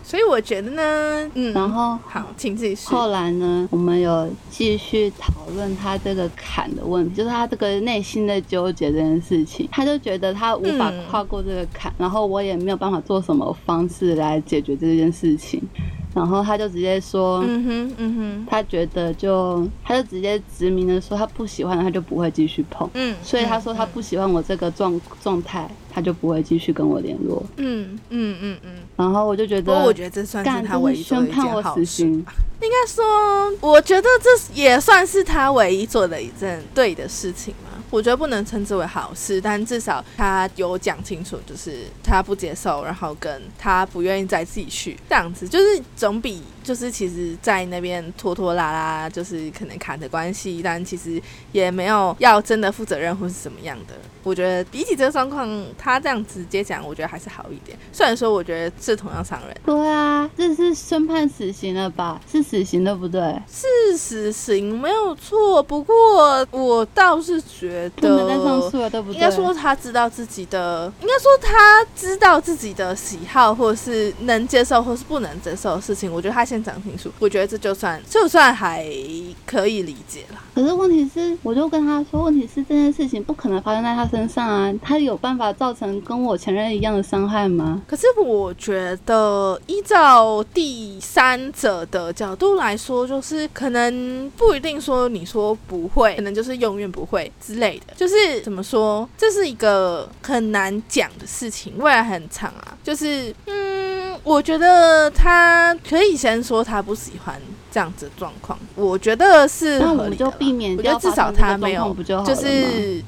所以我觉得呢，嗯，然后好，请继续。后来呢，我们有继续讨论他这个坎的问题，就是他这个内心的纠结这件事情。他就觉得他无法嗯跨过这个坎，然后我也没有办法做什么方式来解决这件事情。然后他就直接说，嗯哼，嗯哼，他觉得就他就直接直明的说，他不喜欢他就不会继续碰。嗯，所以他说他不喜欢我这个状状态，他就不会继续跟我联络。嗯，嗯嗯嗯。然后我就觉得，我觉得这算干是他唯这是一做的一宣判我。死刑。应该说，我觉得这也算是他唯一做的一件对的事情嘛。我觉得不能称之为好事，但至少他有讲清楚，就是他不接受，然后跟他不愿意再继续这样子，就是总比就是其实在那边拖拖拉拉，就是可能卡的关系，但其实也没有要真的负责任或是怎么样的。我觉得比起这个状况，他这样直接讲，我觉得还是好一点。虽然说我觉得是同样伤人。对啊，这是宣判死刑了吧？是死刑对不对？是死刑没有错，不过我倒是觉得上诉了，对不对？应该说他知道自己的，应该说他知道自己的喜好，或是能接受或是不能接受的事情。我觉得他先讲清楚，我觉得这就算就算还可以理解啦。可是问题是，我就跟他说，问题是这件事情不可能发生在他身上啊，他有办法造成跟我前任一样的伤害吗？可是我觉得，依照第三者的角度来说，就是可能不一定说你说不会，可能就是永远不会之类的。就是怎么说，这是一个很难讲的事情，未来很长啊。就是嗯，我觉得他可以先说他不喜欢这样子的状况，我觉得是那我们就合理的啦。避免我觉得至少他没有就是，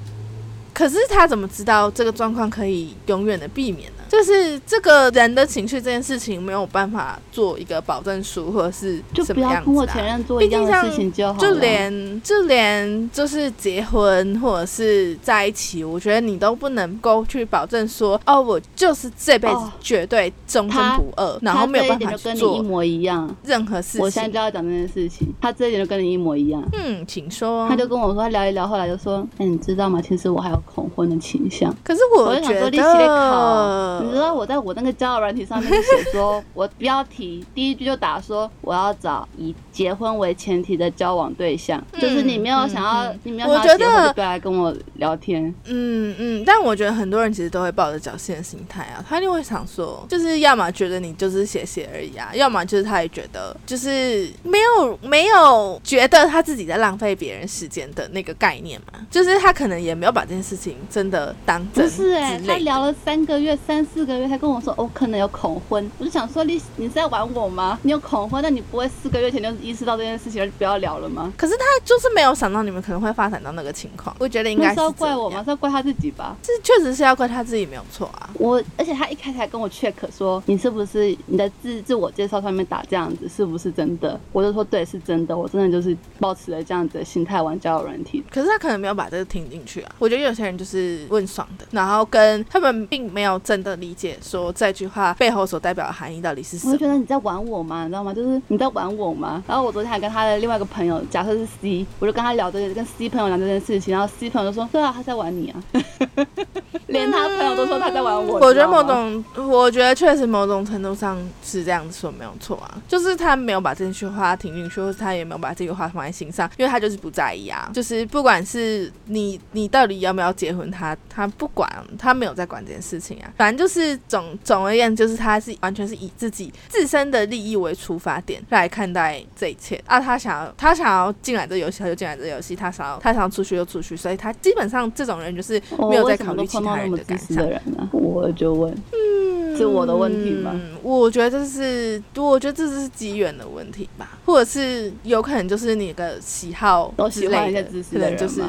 可是他怎么知道这个状况可以永远的避免呢？就是这个人的情绪这件事情没有办法做一个保证书，或者是就什么样不要跟我前任做一样的事情就好。就连就连就是结婚或者是在一起，我觉得你都不能够去保证说，哦，我就是这辈子哦绝对终身不二，然后没有办法跟你一模一样。任何事情我现在就。要讲这件事情，他这一点就跟你一模一样。嗯，请说。他就跟我说，他聊一聊，后来就说：“哎、你知道吗？其实我还有恐婚的倾向。”可是我觉我就想说，你知，道我在我那个交友软体上面写说，我标题第一句就打说我要找以结婚为前提的交往对象，嗯就是你没有想要，你没有我想要结婚觉得就不要来跟我聊天。嗯嗯，但我觉得很多人其实都会抱着侥幸的心态啊，他就会想说，就是要么觉得你就是写写而已啊，要么就是他也觉得就是没有没有觉得他自己在浪费别人时间的那个概念嘛，就是他可能也没有把这件事情真的当真不是哎、他聊了三个月、三四个月，他跟我说，我、可能有恐婚。我就想说，你你是在玩我吗？你有恐婚，那你不会四个月前就意识到这件事情，而不要聊了吗？可是他就是没有想到你们可能会发展到那个情况，我觉得应该是是要怪我吗？是要怪他自己吧？这确实是要怪他自己没有错啊。我而且他一开始还跟我 check 说你是不是你的自自我介绍上面打这样子是不是真的？我就说对是真的，我真的就是抱持了这样子的心态玩交友软体。可是他可能没有把这个听进去啊。我觉得有些人就是问爽的，然后跟他们并没有真的理解说这句话背后所代表的含义到底是什么我就。觉得你在玩我吗？你知道吗？就是你在玩我吗？然后我昨天还跟他的另外一个朋友，假设是 C，我就跟他聊这个，跟 C 朋友聊这件事情，然后 C 朋友就说：“对啊，他在玩你啊。”连他朋友都说他在玩我。我觉得某种，我觉得确实某种程度上是这样子说没有错啊，就是他没有把这句话听进去，或是他也没有把这句话放在心上，因为他就是不在意啊。就是不管是你你到底要不要结婚，他他不管，他没有在管这件事情啊。反正就是总总而言之，就是他是完全是以自己自身的利益为出发点来看待这一切啊。他想要他想要进来这游戏，他就进来这游戏；他想要他想要出去就出去，所以他基本上这种人就是没有在考虑其他人的感受自私的。人呢、我就问，嗯是我的问题吗？嗯，我觉得这是，我觉得这是机缘的问题吧，或者是有可能就是你的喜好都之喜欢一些类的，自私的人可能就是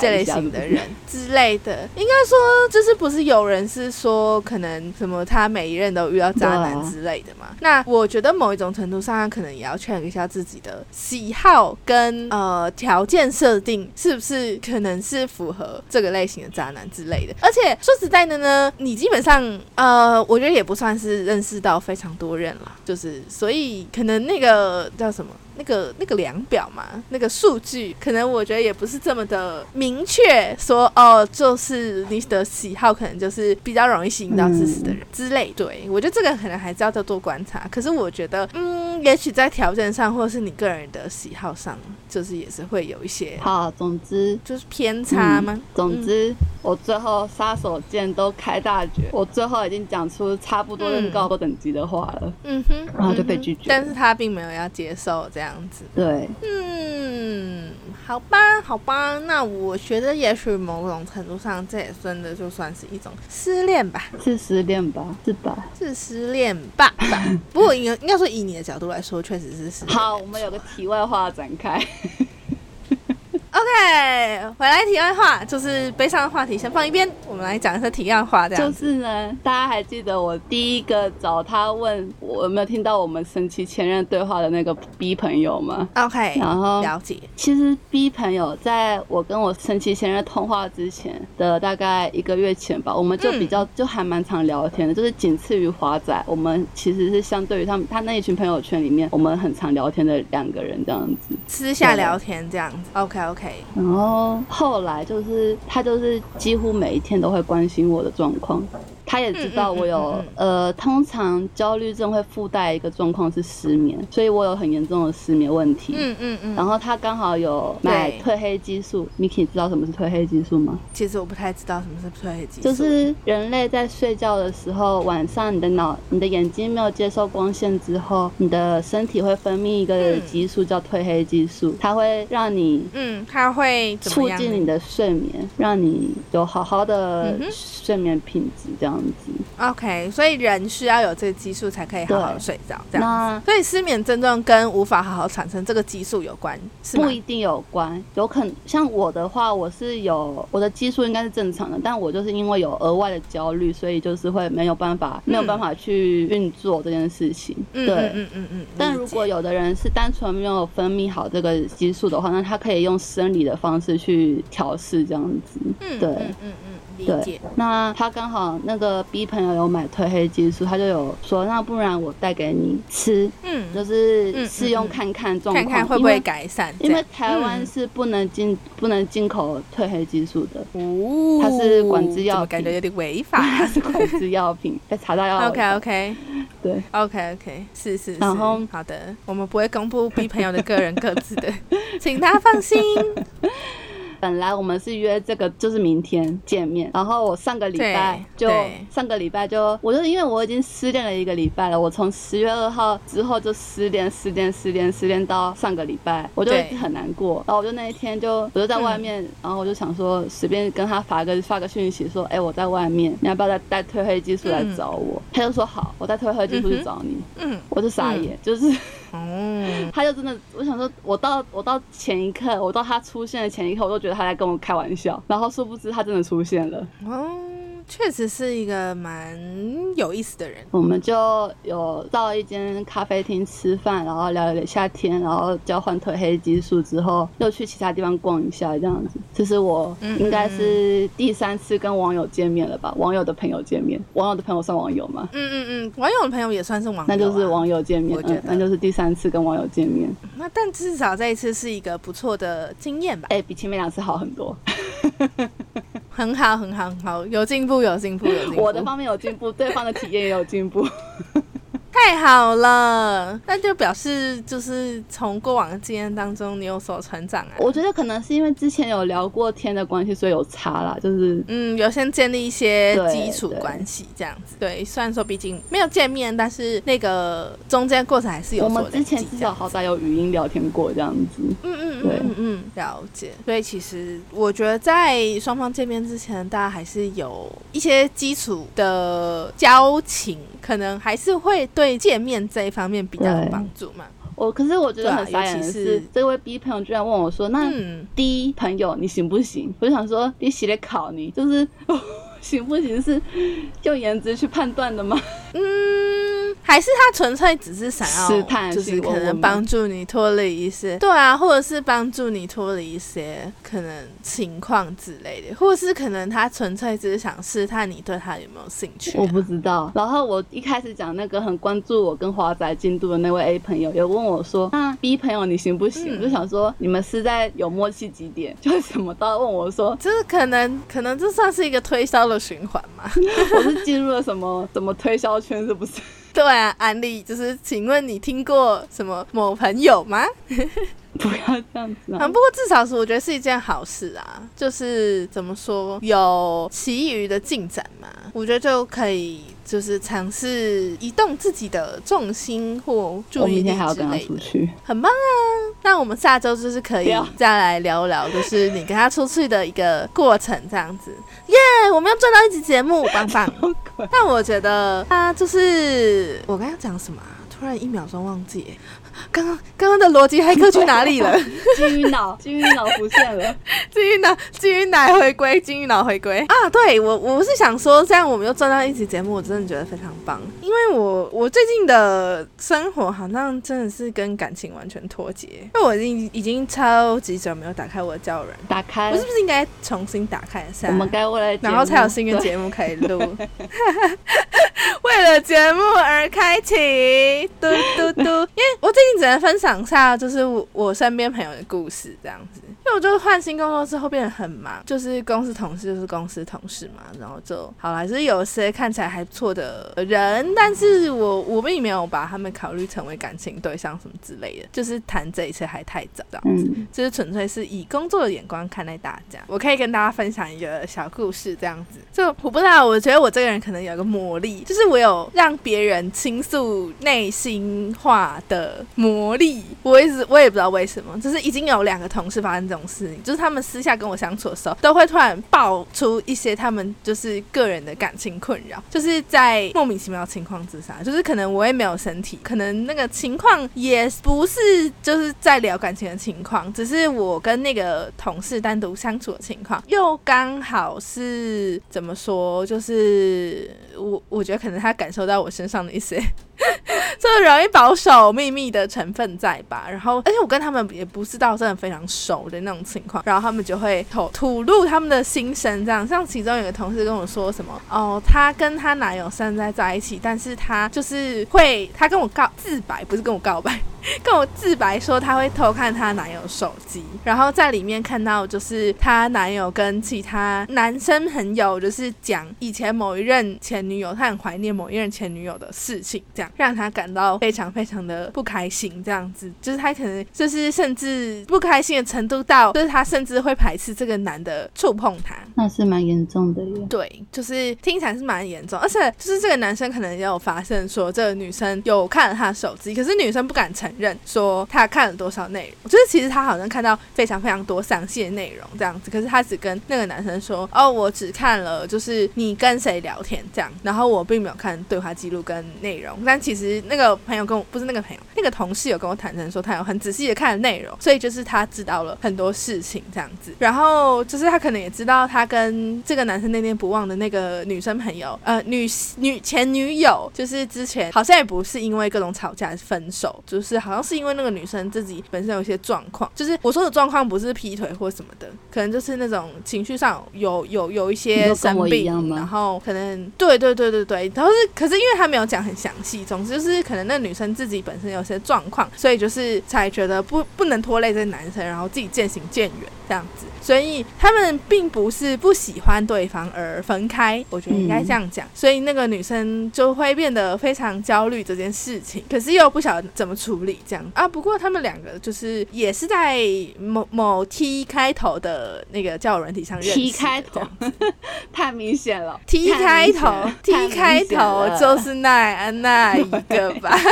这类型的人之类的。应该说，就是不是有人是说，可能什么他每一任都遇到渣男之类的嘛？那我觉得某一种程度上，他可能也要 check 一下自己的喜好跟呃条件设定是不是可能是符合这个类型的渣男之类的。而且说实在的呢，你基本上呃，我觉得也不算是认识到非常多人了，就是所以可能那个叫什么？那个那个量表嘛，那个数据，可能我觉得也不是这么的明确，说哦，就是你的喜好可能就是比较容易吸引到支持的人、之类。对我觉得这个可能还是要再多观察。可是我觉得，嗯，也许在条件上，或者是你个人的喜好上，就是也是会有一些好，总之就是偏差吗？总之，我最后杀手锏都开大绝，我最后已经讲出差不多认告等级的话了。嗯哼，然后就被拒绝了但是他并没有要接受这样子。对，嗯，好吧，好吧，那我觉得也许某种程度上，这也真的就算是一种失恋吧，是失恋吧？是吧？是失恋吧吧。不过应该应该说，以你的角度来说，确实是失恋。好，我们有个题外话展开。OK，回来题外话，就是悲伤的话题先放一边，我们来讲一下题外话，这就样就。是呢，大家还记得我第一个找他问我有没有听到我们神奇前任对话的那个 B 朋友吗？OK，然后了解。其实 B 朋友在我跟我神奇前任通话之前的大概一个月前吧，我们就比较、就还蛮常聊天的，就是仅次于华仔，我们其实是相对于他们他那一群朋友圈里面，我们很常聊天的两个人这样子。私下聊天这样子，OK OK，然后后来就是他就是几乎每一天都会关心我的状况，他也知道我有、嗯嗯嗯呃，通常焦虑症会附带一个状况是失眠，所以我有很严重的失眠问题。嗯嗯嗯。然后他刚好有买褪黑激素，Miki 知道什么是褪黑激素吗？其实我不太知道什么是褪黑激素，就是人类在睡觉的时候，晚上你的脑、你的眼睛没有接受光线之后，你的身体会分泌一个嗯激素叫褪黑激素，它会让你嗯，它会？促进你的睡眠，让你有好好的睡眠品质，这样样子。OK，所以人需要有这个激素才可以好好睡着，这样。那所以失眠症状跟无法好好产生这个激素有关，是不？一定有关，有可能像我的话，我是有我的激素应该是正常的，但我就是因为有额外的焦虑，所以就是会没有办法没有办法去运作这件事情。嗯对。嗯嗯嗯但如果有的人是单纯没有分泌好这个激素的话，那他可以用生理的方式去调试这样子。对嗯嗯嗯嗯，理对解。那他刚好那个 B 朋友有买褪黑激素，他就有说，那不然我带给你吃，嗯，就是试用看看状况，看看会不会改善这因样。为台湾是不能进、不能进口褪黑激素的，哦，它是管制药品感觉有点违法它是管制药品，被查到要 OK OK 对。OK OK，是是是。然后好的，我们不会公布 B 朋友的个人各自的，请他放心。本来我们是约这个就是明天见面，然后我上个礼拜就上个礼拜就我就因为我已经失恋了一个礼拜了，我从十月二号之后就失恋失恋失恋失恋到上个礼拜，我就很难过，然后我就那一天就我就在外面，然后我就想说随便跟他发个发个讯息说，哎、我在外面，你要不要再带褪黑激素来找我？他就说好，我带褪黑激素去找你，嗯，我就傻眼，就是。哦，他就真的，我想说，我到我到前一刻，我到他出现的前一刻，我都觉得他在跟我开玩笑，然后殊不知他真的出现了。哦，确实是一个蛮有意思的人。我们就有到一间咖啡厅吃饭，然后聊了一下天，然后交换褪黑激素之后，又去其他地方逛一下，这样子。这是我嗯应该是第三次跟网友见面了吧？网友的朋友见面，网友的朋友算网友吗？嗯嗯嗯，网友的朋友也算是网友、啊，那就是网友见面我，觉得嗯，那就是第三次跟网友见面。那但至少这一次是一个不错的经验吧，哎、比前面两次好很多。很好很好很好，有进步有进步有进步，我的方面有进步，对方的体验也有进步。太好了，那就表示就是从过往的经验当中你有所成长啊。我觉得可能是因为之前有聊过天的关系，所以有差啦。就是嗯，有先建立一些基础关系，这样子。对，虽然说毕竟没有见面，但是那个中间过程还是有我所们之前至少好歹有语音聊天过这样子。嗯嗯对嗯嗯嗯，了解。所以其实我觉得在双方见面之前，大家还是有一些基础的交情，可能还是会对见面这一方面比较有帮助嘛。我可是我觉得很对啊傻眼的尤其是，是这位 B 朋友居然问我说：“那嗯，D 朋友你行不行？”我就想说，你写的考你就是。行不行是用颜值去判断的吗？嗯，还是他纯粹只是想要试探就是可能帮助你脱离一些，对啊，或者是帮助你脱离一些可能情况之类的，或者是可能他纯粹只是想试探你对他有没有兴趣啊、我不知道。然后我一开始讲那个很关注我跟华仔进度的那位 A 朋友，有问我说：“那 B 朋友你行不行？”嗯我就想说，你们是在有默契几点？就是什么都要问我说，就是可能可能这算是一个推销的循环嘛？我是进入了什么什么推销圈，是不是？对啊，安利就是，请问你听过什么某朋友吗？不要这样子啊，啊！不过至少是我觉得是一件好事啊，就是怎么说，有其余的进展嘛，我觉得就可以就是尝试移动自己的重心或注意力明天还要跟他之类的，出去，很棒啊！那我们下周就是可以再来聊聊，就是你跟他出去的一个过程，这样子，耶、我们要赚到一集节目，棒棒！但我觉得他就是我刚刚讲什么啊、突然一秒钟忘记。耶，刚刚刚刚的逻辑黑客去哪里了？金鱼脑，金鱼脑浮现了。金鱼脑，金鱼脑回归，金鱼脑回归啊！对我，我是想说，这样我们又赚到一集节目，我真的觉得非常棒。因为我我最近的生活好像真的是跟感情完全脱节，因为我已经已经超级久没有打开我的交友软件，打开我是不是应该重新打开一下？我们该为了然后才有新的节目可以录。为了节目而开启，嘟嘟嘟！因为我最近只能分享一下，就是我我身边朋友的故事这样子。因为我就是换新工作之后变得很忙，就是公司同事就是公司同事嘛，然后就好了，就是有些看起来还不错的人，但是我我并没有把他们考虑成为感情对象什么之类的，就是谈这一切还太早这样子。嗯，就是纯粹是以工作的眼光看待大家。我可以跟大家分享一个小故事，这样子。就我不知道，我觉得我这个人可能有一个魔力，就是我有让别人倾诉内心话的魔力。我一直我也不知道为什么，就是已经有两个同事发生这种事情，就是他们私下跟我相处的时候，都会突然爆出一些他们就是个人的感情困扰，就是在莫名其妙情况之下，就是可能我也没有身体，可能那个情况也不是就是在聊感情的情况，只是我跟那个同事单独相处的情况，又刚好是怎么说，就是我我觉得可能他感受到我身上的一些。这容易保守秘密的成分在吧？然后，而且我跟他们也不是到真的非常熟的那种情况，然后他们就会吐吐露他们的心声，这样。像其中有个同事跟我说什么，哦，她跟她男友现在在一起，但是她就是会，她跟我告自白，不是跟我告白。跟我自白说，她会偷看她男友手机，然后在里面看到就是她男友跟其他男生朋友，就是讲以前某一任前女友，她很怀念某一任前女友的事情，这样让她感到非常非常的不开心。这样子，就是她可能就是甚至不开心的程度到，就是她甚至会排斥这个男的触碰她。那是蛮严重的耶。对，就是听起来是蛮严重，而且就是这个男生可能也有发现说，这个女生有看了他的手机，可是女生不敢承。认说他看了多少内容，就是其实他好像看到非常非常多详细的内容这样子，可是他只跟那个男生说：“哦，我只看了就是你跟谁聊天这样，然后我并没有看对话记录跟内容。”但其实那个朋友跟我不是那个朋友，那个同事有跟我坦诚说，他有很仔细的看了内容，所以就是他知道了很多事情这样子。然后就是他可能也知道他跟这个男生念念不忘的那个女生朋友，呃，女女前女友，就是之前好像也不是因为各种吵架分手，就是。好像是因为那个女生自己本身有一些状况，就是我说的状况不是劈腿或什么的，可能就是那种情绪上有有有一些生病，然后可能对对对对对，然后是可是因为他没有讲很详细，总之就是可能那女生自己本身有些状况，所以就是才觉得不不能拖累这男生，然后自己渐行渐远这样子。所以他们并不是不喜欢对方而分开，我觉得应该这样讲。所以那个女生就会变得非常焦虑这件事情，可是又不晓得怎么处理这样啊。不过他们两个就是也是在某某 T 开头的那个交友软体上认识。T 开头 太明显了，T 开头，T 开头就是那那一个吧。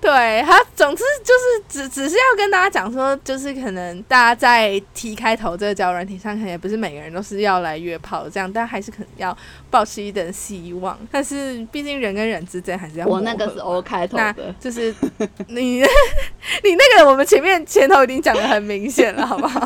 对他，总之就是只只是要跟大家讲说，就是可能大家在 T 开头这个交友软体上，可能也不是每个人都是要来约炮这样，但还是可能要保持一点希望。但是毕竟人跟人之间还是要我那个是 O 开头的，就是你你那个我们前面前头已经讲的很明显了，好不好？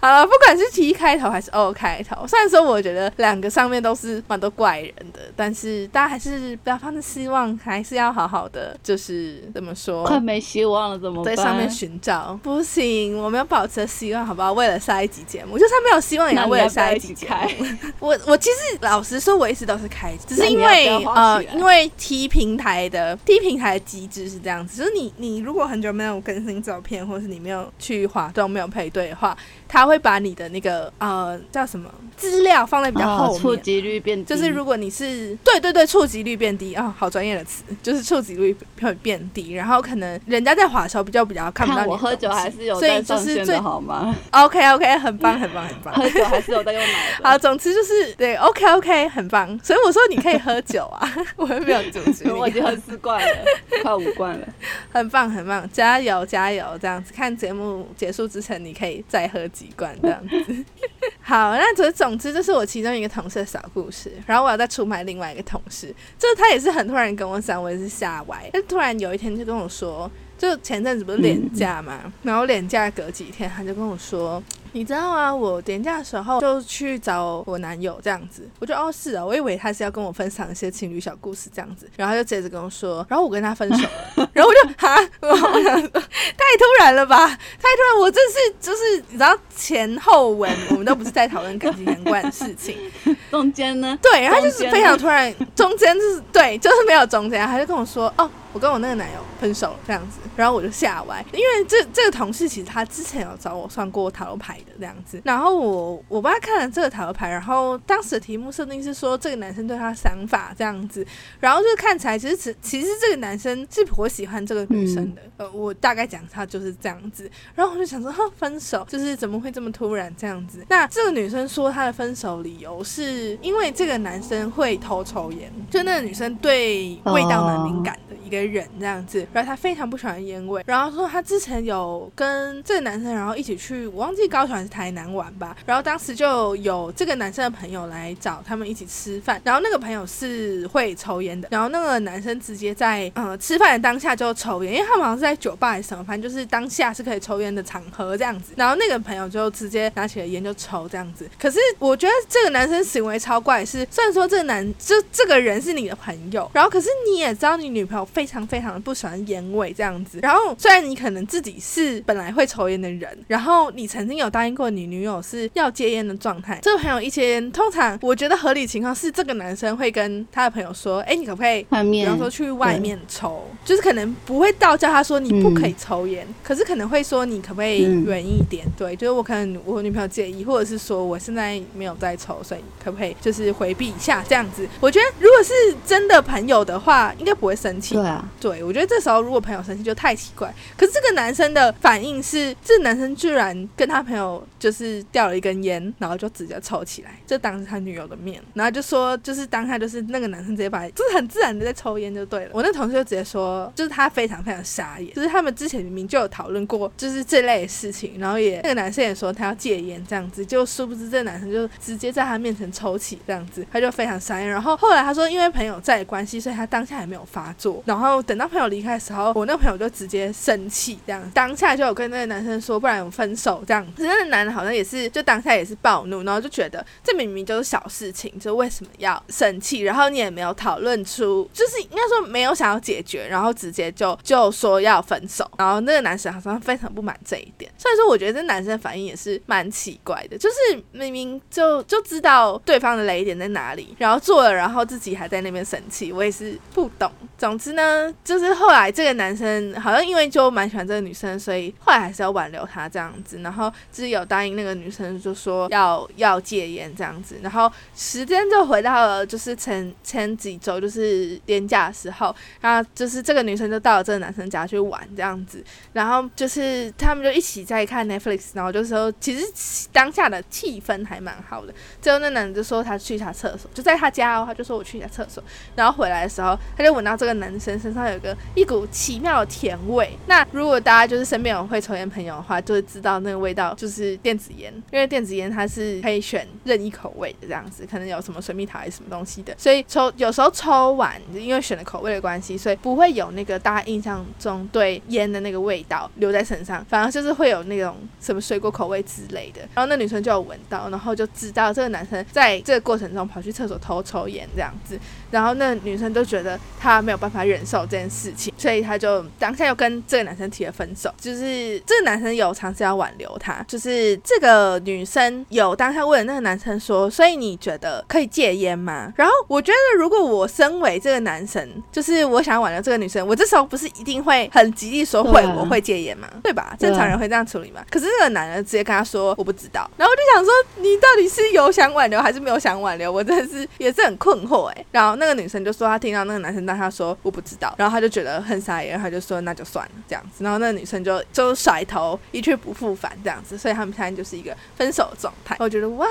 好了，不管是 T 开头还是 O 开头，虽然说我觉得两个上面都是蛮多怪人的，但是大家还是不要放着希望，还是要好好的，就是怎么说？快没希望了，怎么在上面寻找？不行，我们要保持希望，好不好？为了下一集节目，就算没有希望，也要为了下一集开。我我其实老实说，我一直都是开，只是因为呃，因为 T 平台的 T 平台的机制是这样子，就是你你如果很久没有更新照片，或是你没有去滑动、没有配对的话。他会把你的那个呃叫什么资料放在比较后面，触及率变低。就是如果你是对对对，触及率变低啊，好专业的词，就是触及率会变低。然后可能人家在滑的时候比较比较看不到你。我喝酒还是有在上线的好吗？OK OK，很棒很棒很棒。喝酒还是有在用脑。好，总之就是对 OK OK，很棒。所以我说你可以喝酒啊，我也没有阻止。我已经喝四罐了，快五罐了。很棒很棒，加油加油！这样子看节目结束之前，你可以再喝。习惯这样子，好，那总总之就是我其中一个同事的小故事。然后我要再出卖另外一个同事，就是他也是很突然跟我讲，我也是吓歪。但突然有一天就跟我说，就前阵子不是廉价嘛，然后廉价隔几天他就跟我说。你知道啊？我年假的时候就去找我男友这样子，我就哦是啊，我以为他是要跟我分享一些情侣小故事这样子，然后他就接着跟我说，然后我跟他分手了，然后我就哈，太突然了吧，太突然，我这是就是你知道前后文，我们都不是在讨论感情相关的事情，中间呢？对，然后就是非常突然，中间就是对，就是没有中间，他就跟我说哦。我跟我那个男友分手了，这样子，然后我就吓歪，因为这这个同事其实他之前有找我算过塔罗牌的这样子，然后我我帮他看了这个塔罗牌，然后当时的题目设定是说这个男生对他想法这样子，然后就看起来其实其其实这个男生是颇喜欢这个女生的，呃，我大概讲他就是这样子，然后我就想说，分手就是怎么会这么突然这样子？那这个女生说她的分手理由是因为这个男生会偷抽烟，就那个女生对味道蛮敏感的一个。人这样子，然后他非常不喜欢烟味，然后说他之前有跟这个男生然后一起去，我忘记高雄还是台南玩吧，然后当时就有这个男生的朋友来找他们一起吃饭，然后那个朋友是会抽烟的，然后那个男生直接在呃吃饭的当下就抽烟，因为他们好像是在酒吧还是什么，反正就是当下是可以抽烟的场合这样子，然后那个朋友就直接拿起了烟就抽这样子，可是我觉得这个男生行为超怪，是虽然说这个男就这个人是你的朋友，然后可是你也知道你女朋友非 常非常的不喜欢烟味这样子，然后虽然你可能自己是本来会抽烟的人，然后你曾经有答应过你女友是要戒烟的状态，这个朋友一戒烟，通常我觉得合理情况是这个男生会跟他的朋友说，哎，你可不可以，比方说去外面抽，就是可能不会到叫他说你不可以抽烟，可是可能会说你可不可以远一点，对，就是我可能我女朋友介意，或者是说我现在没有在抽，所以可不可以就是回避一下这样子？我觉得如果是真的朋友的话，应该不会生气。对啊，对我觉得这时候如果朋友生气就太奇怪。可是这个男生的反应是，这男生居然跟他朋友就是掉了一根烟，然后就直接抽起来，就当着他女友的面，然后就说就是当下就是那个男生直接把就是很自然的在抽烟就对了。我那同事就直接说，就是他非常非常傻眼，就是他们之前明明就有讨论过就是这类的事情，然后也那个男生也说他要戒烟这样子，就殊不知这男生就直接在他面前抽起这样子，他就非常傻眼。然后后来他说因为朋友在的关系，所以他当下也没有发作。然后后等到朋友离开的时候，我那朋友就直接生气，这样当下就有跟那个男生说，不然我们分手这样。可是那个男的好像也是，就当下也是暴怒，然后就觉得这明明就是小事情，就为什么要生气？然后你也没有讨论出，就是应该说没有想要解决，然后直接就就说要分手。然后那个男生好像非常不满这一点。所以说，我觉得这男生反应也是蛮奇怪的，就是明明就就知道对方的雷点在哪里，然后做了，然后自己还在那边生气，我也是不懂。总之呢，就是后来这个男生好像因为就蛮喜欢这个女生，所以后来还是要挽留她这样子。然后就是有答应那个女生，就说要要戒烟这样子。然后时间就回到了就是前前几周，就是年假的时候，然后就是这个女生就到了这个男生家去玩这样子。然后就是他们就一起在看 Netflix，然后就说其实当下的气氛还蛮好的。最后那男的就说他去一下厕所，就在他家哦，他就说我去一下厕所。然后回来的时候，他就闻到这个男生身身上有个一股奇妙的甜味。那如果大家就是身边有会抽烟朋友的话，就会知道那个味道就是电子烟，因为电子烟它是可以选任意口味的这样子，可能有什么水蜜桃还是什么东西的，所以抽有时候抽完，因为选了口味的关系，所以不会有那个大家印象中对烟的那个味道留在身上，反而就是会有那种什么水果口味之类的。然后那女生就有闻到，然后就知道这个男生在这个过程中跑去厕所偷抽烟这样子。然后那女生都觉得她没有办法忍受这件事情，所以他就当下又跟这个男生提了分手。就是这个男生有尝试要挽留他，就是这个女生有当下问那个男生说：“所以你觉得可以戒烟吗？”然后我觉得如果我身为这个男生，就是我想挽留这个女生，我这时候不是一定会很极力说会我会戒烟吗？对吧？正常人会这样处理吗？可是这个男人直接跟他说我不知道，然后我就想说你到底是有想挽留还是没有想挽留？我真的是也是很困惑哎。然后。那个女生就说她听到那个男生当他说我不知道，然后他就觉得很傻眼，他就说那就算了这样子。然后那个女生就就甩头一去不复返这样子，所以他们现在就是一个分手的状态。我觉得哇，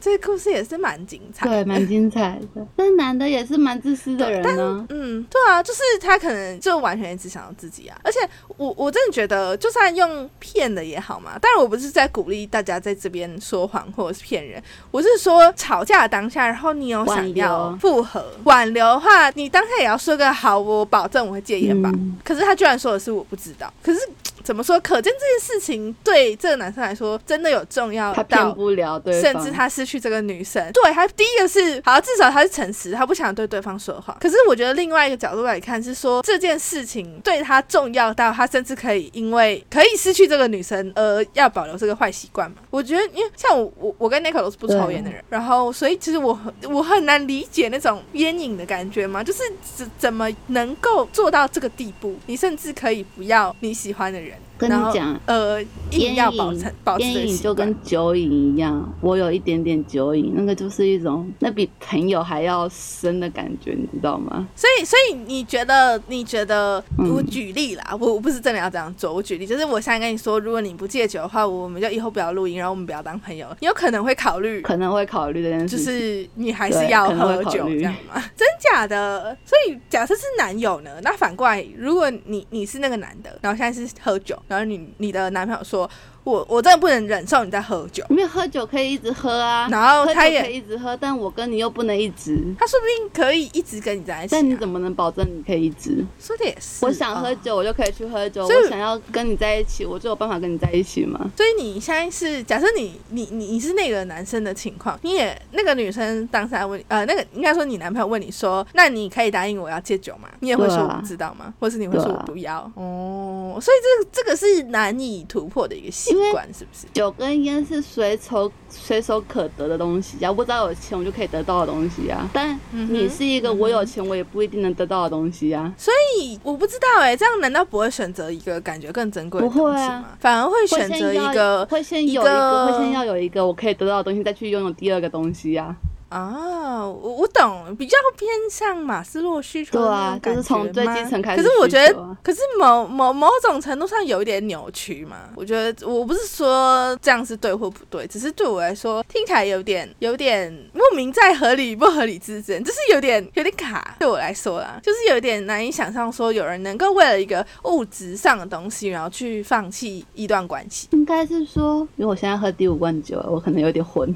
这个故事也是蛮精彩，对，蛮精彩的。那男的也是蛮自私的人呢。嗯，对啊，就是他可能就完全只想要自己啊。而且我我真的觉得，就算用骗的也好嘛。但是我不是在鼓励大家在这边说谎或者是骗人，我是说吵架当下，然后你有想要复合。挽留的话，你当下也要说个好，我保证我会戒烟吧。可是他居然说的是我不知道。可是怎么说？可见这件事情对这个男生来说真的有重要到不了，甚至他失去这个女生。对，他第一个是好，至少他是诚实，他不想对对方说谎。可是我觉得另外一个角度来看，是说这件事情对他重要到他甚至可以因为可以失去这个女生而要保留这个坏习惯嘛？我觉得，因为像我我我跟 Nico 都是不抽烟的人，然后所以其实我我很难理解那种烟瘾的感觉嘛，就是怎怎么能够做到这个地步？你甚至可以不要你喜欢的人，人，跟你讲呃，硬要保烟瘾持保持烟瘾就跟酒瘾一样，我有一点点酒瘾，那个就是一种那比朋友还要深的感觉，你知道吗？所以，所以你觉得？你觉得？嗯我举例啦，我我不是真的要这样做。我举例，就是我现在跟你说，如果你不戒酒的话，我们就以后不要录音，然后我们不要当朋友。你有可能会考虑，可能会考虑这件就。是你还是要喝酒这样吗？真假的？所以假设是男友呢？那反过来，如果你你是那个男的，然后现在是喝酒，然后你你的男朋友说，我我真的不能忍受你在喝酒，因为喝酒可以一直喝啊，然后他也可以一直喝，但我跟你又不能一直。他说不定可以一直跟你在一起、啊。但你怎么能保证你可以一直？说的也是？我想喝哦酒，我就可以去喝酒；我想要跟你在一起，我就有办法跟你在一起吗？所以你现在是假设你你你你是那个男生的情况，你也那个女生当时还问你，呃，那个应该说你男朋友问你说，那你可以答应我要戒酒吗？你也会说我不知道吗？或是你会说我不要？哦，所以这这个是难以突破的一个习惯，是不是？酒跟烟是随手随手可得的东西啊，我只要有钱我就可以得到的东西啊。但你是一个我有钱我也不一定能得到的东西啊。所以我不知道哎、这样难道不会选择一个感觉更珍贵的东西吗？反而会会选择一个会先有一一个个，会先要有一个我可以得到的东西，再去拥有第二个东西啊。啊，我我懂，比较偏向马斯洛需求对啊就是从最基层开始可是我觉得可是某某某种程度上有一点扭曲嘛。我觉得我不是说这样是对或不对，只是对我来说听起来有点有点莫名在合理不合理之间，就是有点有点卡。对我来说啦，就是有点难以想象说有人能够为了一个物质上的东西，然后去放弃一段关系。应该是说，因为我现在喝第五罐酒了，我可能有点混。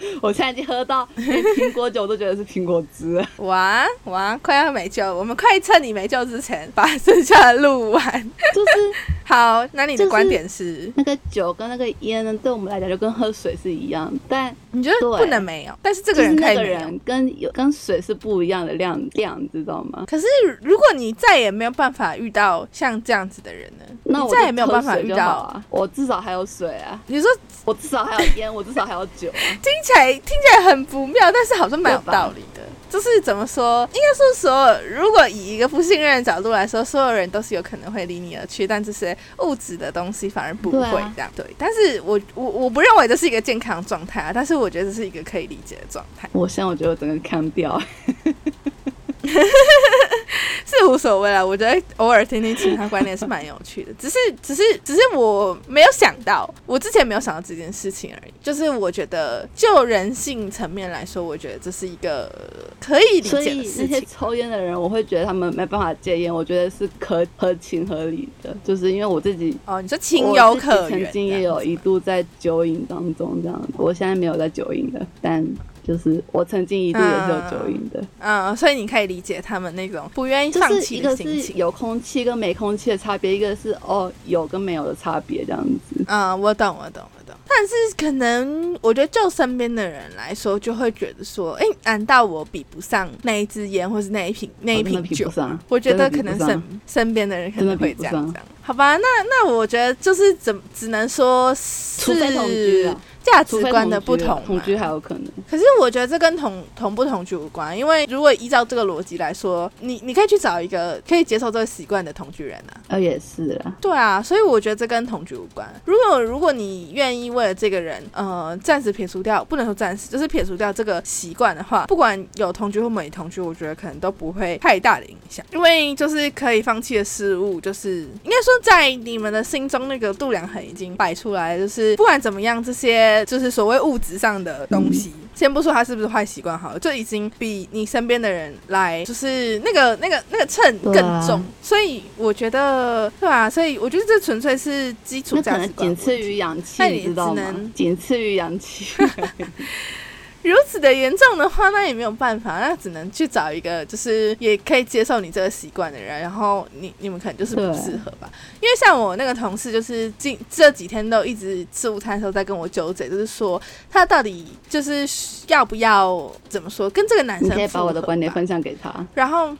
我现在已经喝到连苹果酒都觉得是苹果汁了。哇哇，快要没救了，我们快趁你没救之前把剩下的录完。就是 好，那你的就是观点是？那个酒跟那个烟呢，对我们来讲就跟喝水是一样，但你觉得不能没有，但是这这个人可那个以没有。人跟有跟水是不一样的量量，你知道吗？可是如果你再也没有办法遇到像这样子的人呢？那我再也没有办法遇到。啊，我至少还有水啊，你说我至少还有烟，我至少还有酒啊。听起来听起来很不妙，但是好像蛮有道理的。就是怎么说，应该说所有，如果以一个不信任的角度来说，所有人都是有可能会离你而去，但这些物质的东西反而不会这样。对，但是我我我不认为这是一个健康状态啊，但是我觉得这是一个可以理解的状态。我现在我觉得我整个看掉，是无所谓啦，我觉得偶尔听听其他观点是蛮有趣的，只是只是只是我没有想到，我之前没有想到这件事情而已。就是我觉得就人性层面来说，我觉得这是一个呃可以理解的以那些。抽烟的人，我会觉得他们没办法戒烟，我觉得是可合情合理的，就是因为我自己哦，你说情有可原，曾经也有一度在酒瘾当中这样子，我现在没有在酒瘾了，但就是我曾经一度也是有酒瘾的，嗯，所以你可以理解他们那种不愿意就放弃的心情。是有空气跟没空气的差别，一个是哦有跟没有的差别这样子。嗯，我懂，我懂，我懂。但是可能我觉得就身边的人来说，就会觉得说，哎、难道我比不上那一支烟，或是那一瓶那一瓶酒？我觉得可能身身边的人可能会这样真的比不上这样。好吧，那那我觉得就是怎只能说除非同居是啊，价值观的不同同居还有可能。可是我觉得这跟同同不同居无关，因为如果依照这个逻辑来说，你你可以去找一个可以接受这个习惯的同居人啊。呃，也是啦，对啊，所以我觉得这跟同居无关。如果如果你愿意为了这个人，呃，暂时撇除掉，不能说暂时，就是撇除掉这个习惯的话，不管有同居或没同居，我觉得可能都不会太大的影响。因为就是可以放弃的事物，就是应该说在你们的心中那个度量衡已经摆出来，就是不管怎么样，这些就是所谓物质上的东西。先不说他是不是坏习惯好了，就已经比你身边的人来，就是那个那个那个秤更重，所以我觉得，对啊，所以我觉得这纯粹是基础价值观仅次于氧气，那你你知道吗只能？仅次于氧气。如此的严重的话，那也没有办法，那只能去找一个就是也可以接受你这个习惯的人，然后你你们可能就是不适合吧。因为像我那个同事，就是近这几天都一直吃午餐的时候在跟我纠结，就是说他到底就是要不要怎么说跟这个男生你生可以把我的观点分享给他。然后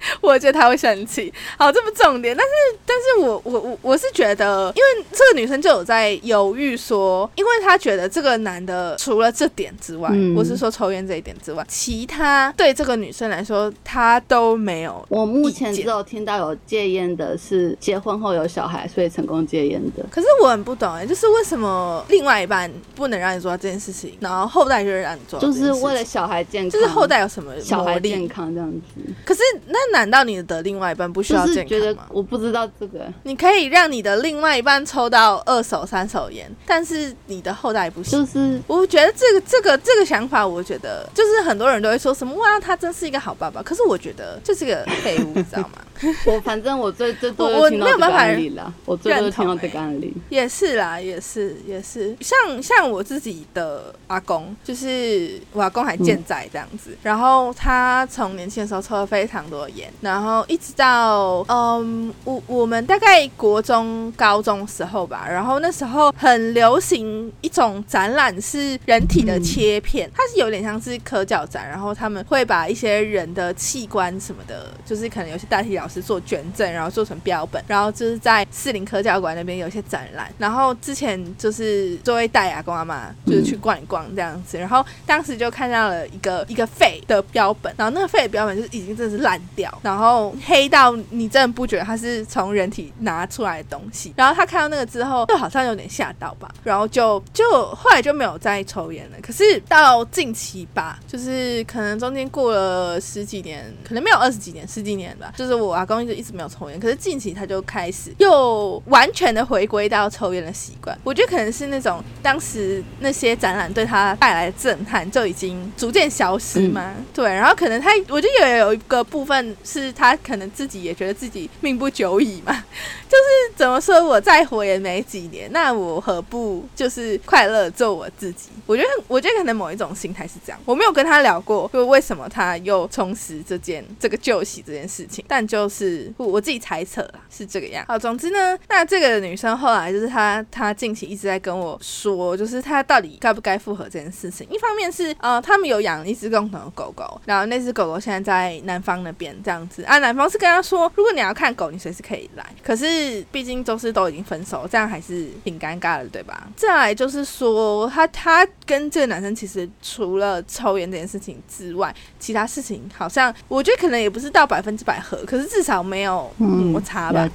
我觉得他会生气。好，这不重点，但是，但是我我我我是觉得，因为这个女生就有在犹豫说，因为她觉得这个男的除了这点之外，嗯我是说抽烟这一点之外，其他对这个女生来说，她都没有。我目前只有听到有戒烟的是结婚后有小孩，所以成功戒烟的。可是我很不懂哎、就是为什么另外一半不能让你做到这件事情，然后后代就是让你做到就是为了小孩健康，就是后代有什么小孩健康这样子，可是那难道你的另外一半不需要健康吗？我不知道这个，你可以让你的另外一半抽到二手、三手烟，但是你的后代不行。就是我觉得这个、这个、这个想法，我觉得就是很多人都会说什么哇，他真是一个好爸爸。可是我觉得这是个废物，你知道吗？我反正我最最多我没有办法案例啦，我最多听到认同欸这个案例。也是啦，也是也是，像像我自己的阿公，就是我阿公还健在这样子，然后他从年轻的时候抽了非常多的烟，然后一直到嗯，我我们大概国中、高中时候吧，然后那时候很流行一种展览是人体的切片，它是有点像是科教展，然后他们会把一些人的器官什么的，就是可能有些代替老师做捐赠，然后做成标本，然后就是在士林科教馆那边有一些展览，然后之前就是就会带阿公阿妈就是去逛一逛这样子，然后当时就看到了一个一个废的标本，然后那个废的标本就是已经真的是烂掉，然后黑到你真的不觉得它是从人体拿出来的东西，然后他看到那个之后，就好像有点吓到吧，然后就就后来就没有再抽烟了。可是到近期吧，就是可能中间过了十几年，可能没有二十几年，十几年吧，就是我阿公就一直没有抽烟，可是近期他就开始又完全的回归到抽烟的习惯。我觉得可能是那种当时那些展览对他带来的震撼就已经逐渐消失嘛，对，然后可能他我觉得也有一个部分是他可能自己也觉得自己命不久矣嘛，就是怎么说，我再活也没几年，那我何不就是快乐做我自己？我觉得，我觉得可能某一种心态是这样。我没有跟他聊过，就为什么他又重拾这件这个旧习这件事情，但就是我我自己猜测啦，是这个样。好，总之呢，那这个女生后来就是她，她近期一直在跟我说，就是她到底该不该复合这件事情。一方面是呃，他们有养一只共同的狗狗，然后那只狗狗现在在南方那边这样子啊，男方是跟她说，如果你要看狗，你随时可以来。可是毕竟都是都已经分手，这样还是挺尴尬的，对吧？再来就是说，他他跟这个男生其实除了抽烟这件事情之外，其他事情好像我觉得可能也不是到百分之百合，可是至少没有摩擦吧了。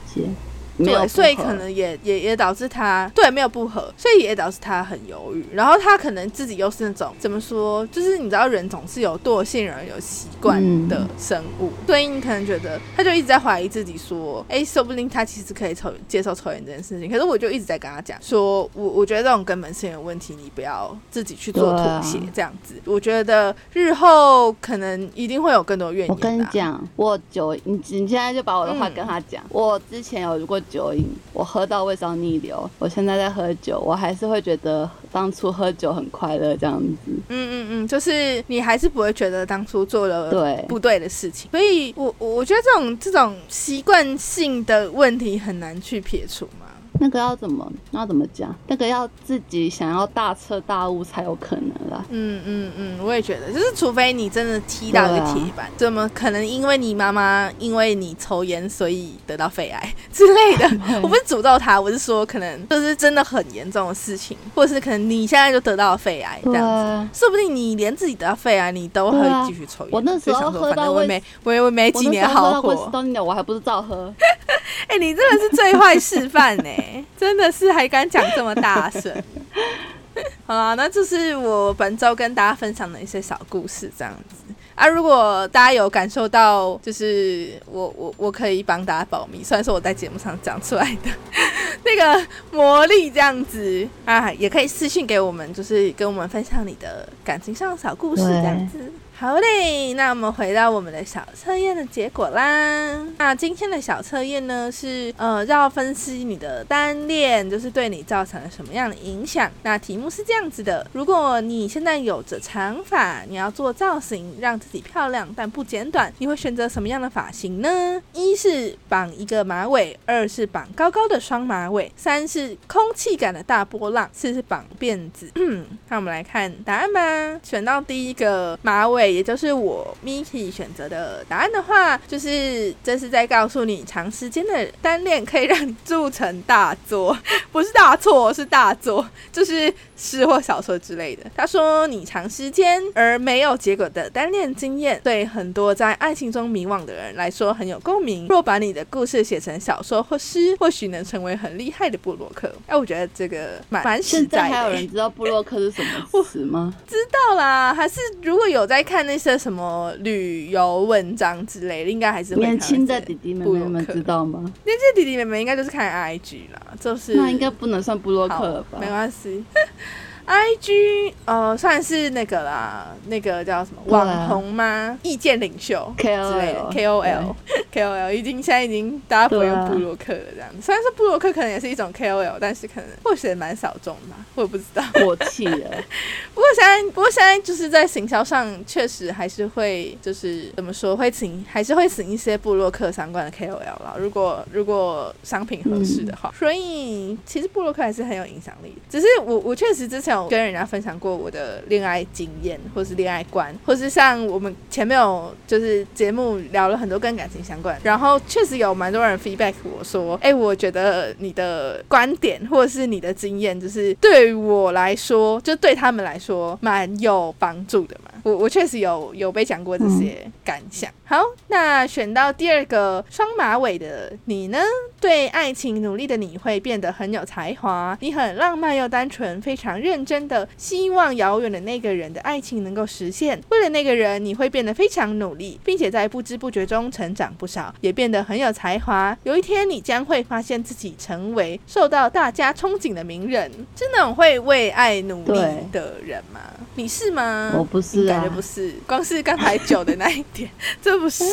对，所以可能也也也导致他对没有不合，所以也导致他很犹豫。然后他可能自己又是那种怎么说，就是你知道人总是有惰性人有习惯的生物，所以你可能觉得他就一直在怀疑自己说，哎，说不定他其实可以抽接受抽烟这件事情。可是我就一直在跟他讲说，我我觉得这种根本性的问题，你不要自己去做妥协，这样子。我觉得日后可能一定会有更多怨言、啊。我跟你讲，我就，你你现在就把我的话嗯跟他讲。我之前有过酒瘾，我喝到胃烧逆流，我现在在喝酒，我还是会觉得当初喝酒很快乐这样子。嗯嗯嗯，就是你还是不会觉得当初做了对不对的事情，所以我我我觉得这种这种习惯性的问题很难去撇除嘛。那个要怎么那要怎么讲？那个要自己想要大彻大悟才有可能啦。嗯嗯嗯，我也觉得，就是除非你真的踢到一个铁板，怎么可能因为你妈妈因为你抽烟所以得到肺癌之类的？我不是诅咒他，我是说可能就是真的很严重的事情，或者是可能你现在就得到了肺癌这对样子。啊，说不定你连自己得到肺癌，你都会继续抽烟。我那时候喝到我也没，我也没几年我那时候喝好活到胃食。道逆流，我还不是照喝。哎、你真的是最坏示范呢，真的是还敢讲这么大声。好啦，那这是我本周跟大家分享的一些小故事，这样子啊。如果大家有感受到，就是我我我可以帮大家保密，虽然说我在节目上讲出来的 那个魔力这样子啊，也可以私信给我们，就是跟我们分享你的感情上的小故事这样子。好嘞，那我们回到我们的小测验的结果啦。那今天的小测验呢是呃要分析你的单恋，就是对你造成了什么样的影响。那题目是这样子的：如果你现在有着长发，你要做造型让自己漂亮但不剪短，你会选择什么样的发型呢？一是绑一个马尾，二是绑高高的双马尾，三是空气感的大波浪，四是绑辫子。嗯，那我们来看答案吧。选到第一个马尾也就是我 Miki 选择的答案的话，就是这是在告诉你，长时间的单恋可以让你铸成大作，不是大错，是大作，就是诗或小说之类的。他说，你长时间而没有结果的单恋经验，对很多在爱情中迷惘的人来说很有共鸣。若把你的故事写成小说或诗，或许能成为很厉害的布洛克。哎，我觉得这个蛮蛮实在的。还有人知道布洛克是什么词吗？知道啦，还是如果有在看那些什么旅游文章之类的，应该还是年轻的弟弟妹妹们知道吗？年轻弟弟妹妹应该就是看 IG 啦，就是那应该不能算布洛克了吧？没关系。I G 呃算是那个啦，那个叫什么网红吗？意见领袖 K O L K O L K O L 已经现在已经大家不用布洛克了这样子。虽然说布洛克可能也是一种 K O L，但是可能或许也蛮小众吧，我也不知道。过气了。不过现在不过现在就是在行销上确实还是会就是怎么说会请还是会请一些布洛克相关的 K O L 啦。如果如果商品合适的话，所以其实布洛克还是很有影响力。只是我我确实之前。跟人家分享过我的恋爱经验，或是恋爱观，或是像我们前面有就是节目聊了很多跟感情相关，然后确实有蛮多人 feedback 我说，哎，我觉得你的观点或者是你的经验，就是对我来说，就对他们来说蛮有帮助的嘛。我我确实有有被讲过这些感想。好，那选到第二个双马尾的你呢？对爱情努力的你会变得很有才华，你很浪漫又单纯，非常认真的希望遥远的那个人的爱情能够实现。为了那个人，你会变得非常努力，并且在不知不觉中成长不少，也变得很有才华。有一天，你将会发现自己成为受到大家憧憬的名人，是那种会为爱努力的人吗？你是吗？我不是。感觉不是，光是刚才酒的那一点，这不是，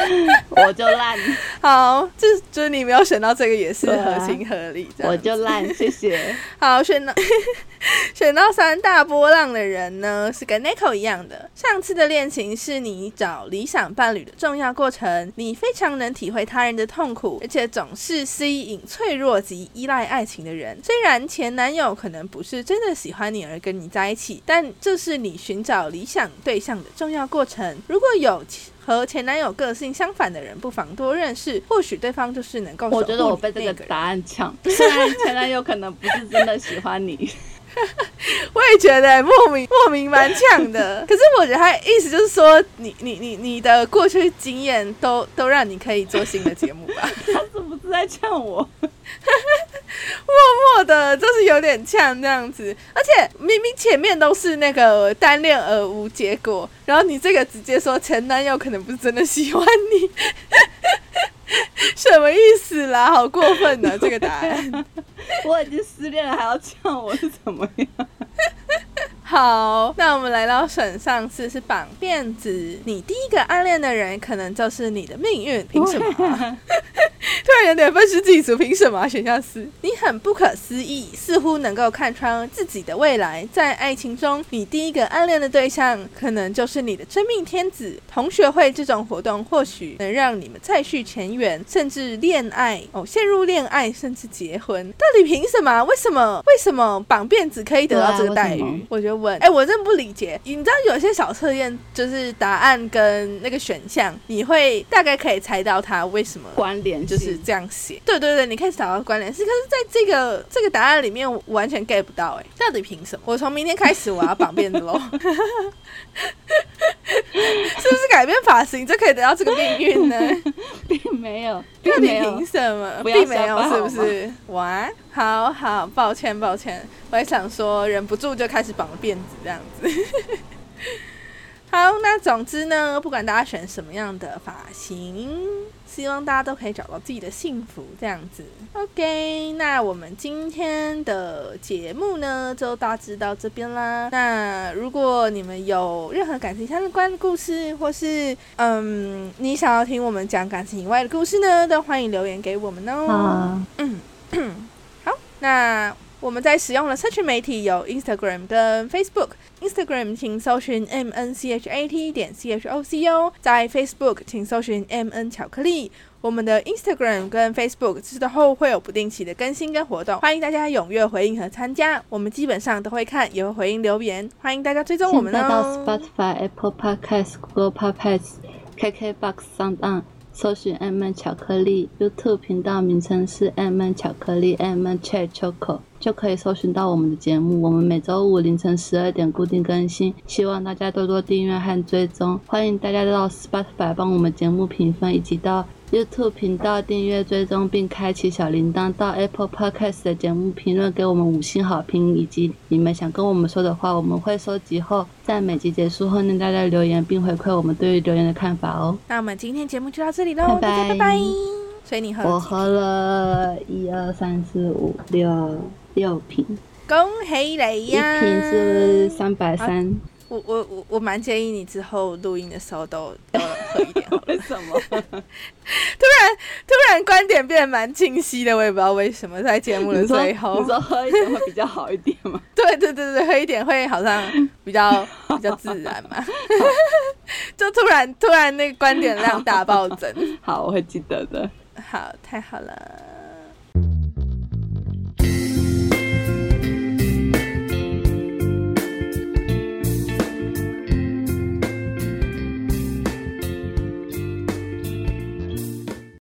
我就烂。好，这就是你没有选到这个，也是合情合理。我就烂，谢谢。好，选到选到三大波浪的人呢，是跟 Nico 一样的。上次的恋情是你找理想伴侣的重要过程，你非常能体会他人的痛苦，而且总是吸引脆弱及依赖爱情的人。虽然前男友可能不是真的喜欢你而跟你在一起，但这是你寻找理想。想对象的重要过程，如果有和前男友个性相反的人，不妨多认识，或许对方就是能够。我觉得我被这个答案抢，虽然前男友可能不是真的喜欢你，我也觉得莫名莫名蛮呛的。可是我觉得他意思就是说，你你你你的过去经验都都让你可以做新的节目吧？他是不是在呛我？默默的，就是有点呛这样子，而且明明前面都是那个单恋而无结果，然后你这个直接说前男友可能不是真的喜欢你，什么意思啦？好过分呢，这个答案。我已经失恋了，还要呛我是怎么样？好，那我们来到选上次是绑辫子，你第一个暗恋的人可能就是你的命运，凭什么？突然有点分析自己组，凭什么？选项四，你很不可思议，似乎能够看穿自己的未来。在爱情中，你第一个暗恋的对象可能就是你的真命天子。同学会这种活动或许能让你们再续前缘，甚至恋爱哦，陷入恋爱，甚至结婚。到底凭什么？为什么？为什么绑辫子可以得到这个待遇？我就问，哎，我真不理解。你知道有些小测验就是答案跟那个选项，你会大概可以猜到它为什么关联。就是这样写，对对对，你可以找到关联是，可是在这个这个答案里面完全 get 不到，哎，到底凭什么？我从明天开始我要绑辫子喽，是不是改变发型就可以得到这个命运呢？并没有，到底凭什么？并没有，是不是？哇，好好，抱歉抱歉，我也想说，忍不住就开始绑辫子这样子。好，那总之呢，不管大家选什么样的发型。希望大家都可以找到自己的幸福，这样子。OK，那我们今天的节目呢，就大致到这边啦。那如果你们有任何感情相关的故事，或是嗯，你想要听我们讲感情以外的故事呢，都欢迎留言给我们哦。嗯，好，那。我们在使用的社群媒体有 Instagram 跟 Facebook。Instagram 请搜寻 M N C H A T 点 C H O C O，在 Facebook 请搜寻 M N 巧克力。我们的 Instagram 跟 Facebook 之后会有不定期的更新跟活动，欢迎大家踊跃回应和参加。我们基本上都会看，也会回应留言，欢迎大家追踪我们现在到。Spotify、Apple Podcasts、Google Podcasts、KKBox 上当，搜寻 M N 巧克力，YouTube 频道名称是 M N 巧克力 M N Cherry Choco，就可以搜寻到我们的节目。我们每周五凌晨十二点固定更新，希望大家多多订阅和追踪。欢迎大家到 Spotify 帮我们节目评分，以及到 YouTube 频道订阅、追踪并开启小铃铛，到 Apple Podcast 的节目评论给我们五星好评，以及你们想跟我们说的话，我们会收集后，在每集结束后念大家留言，并回馈我们对于留言的看法哦。那我们今天节目就到这里喽，拜拜大家拜拜。所以你喝了我喝了一二三四五六六瓶，恭喜你呀一呀！瓶是三百三。我我我我蛮建议你之后录音的时候都都喝一点。为什么？突然突然观点变得蛮清晰的，我也不知道为什么，在节目的最后你，说喝一点会比较好一点吗？对对对对，喝一点会好像比较比较自然嘛，就突然突然那个观点量大暴增，好，我会记得的。好，太好了。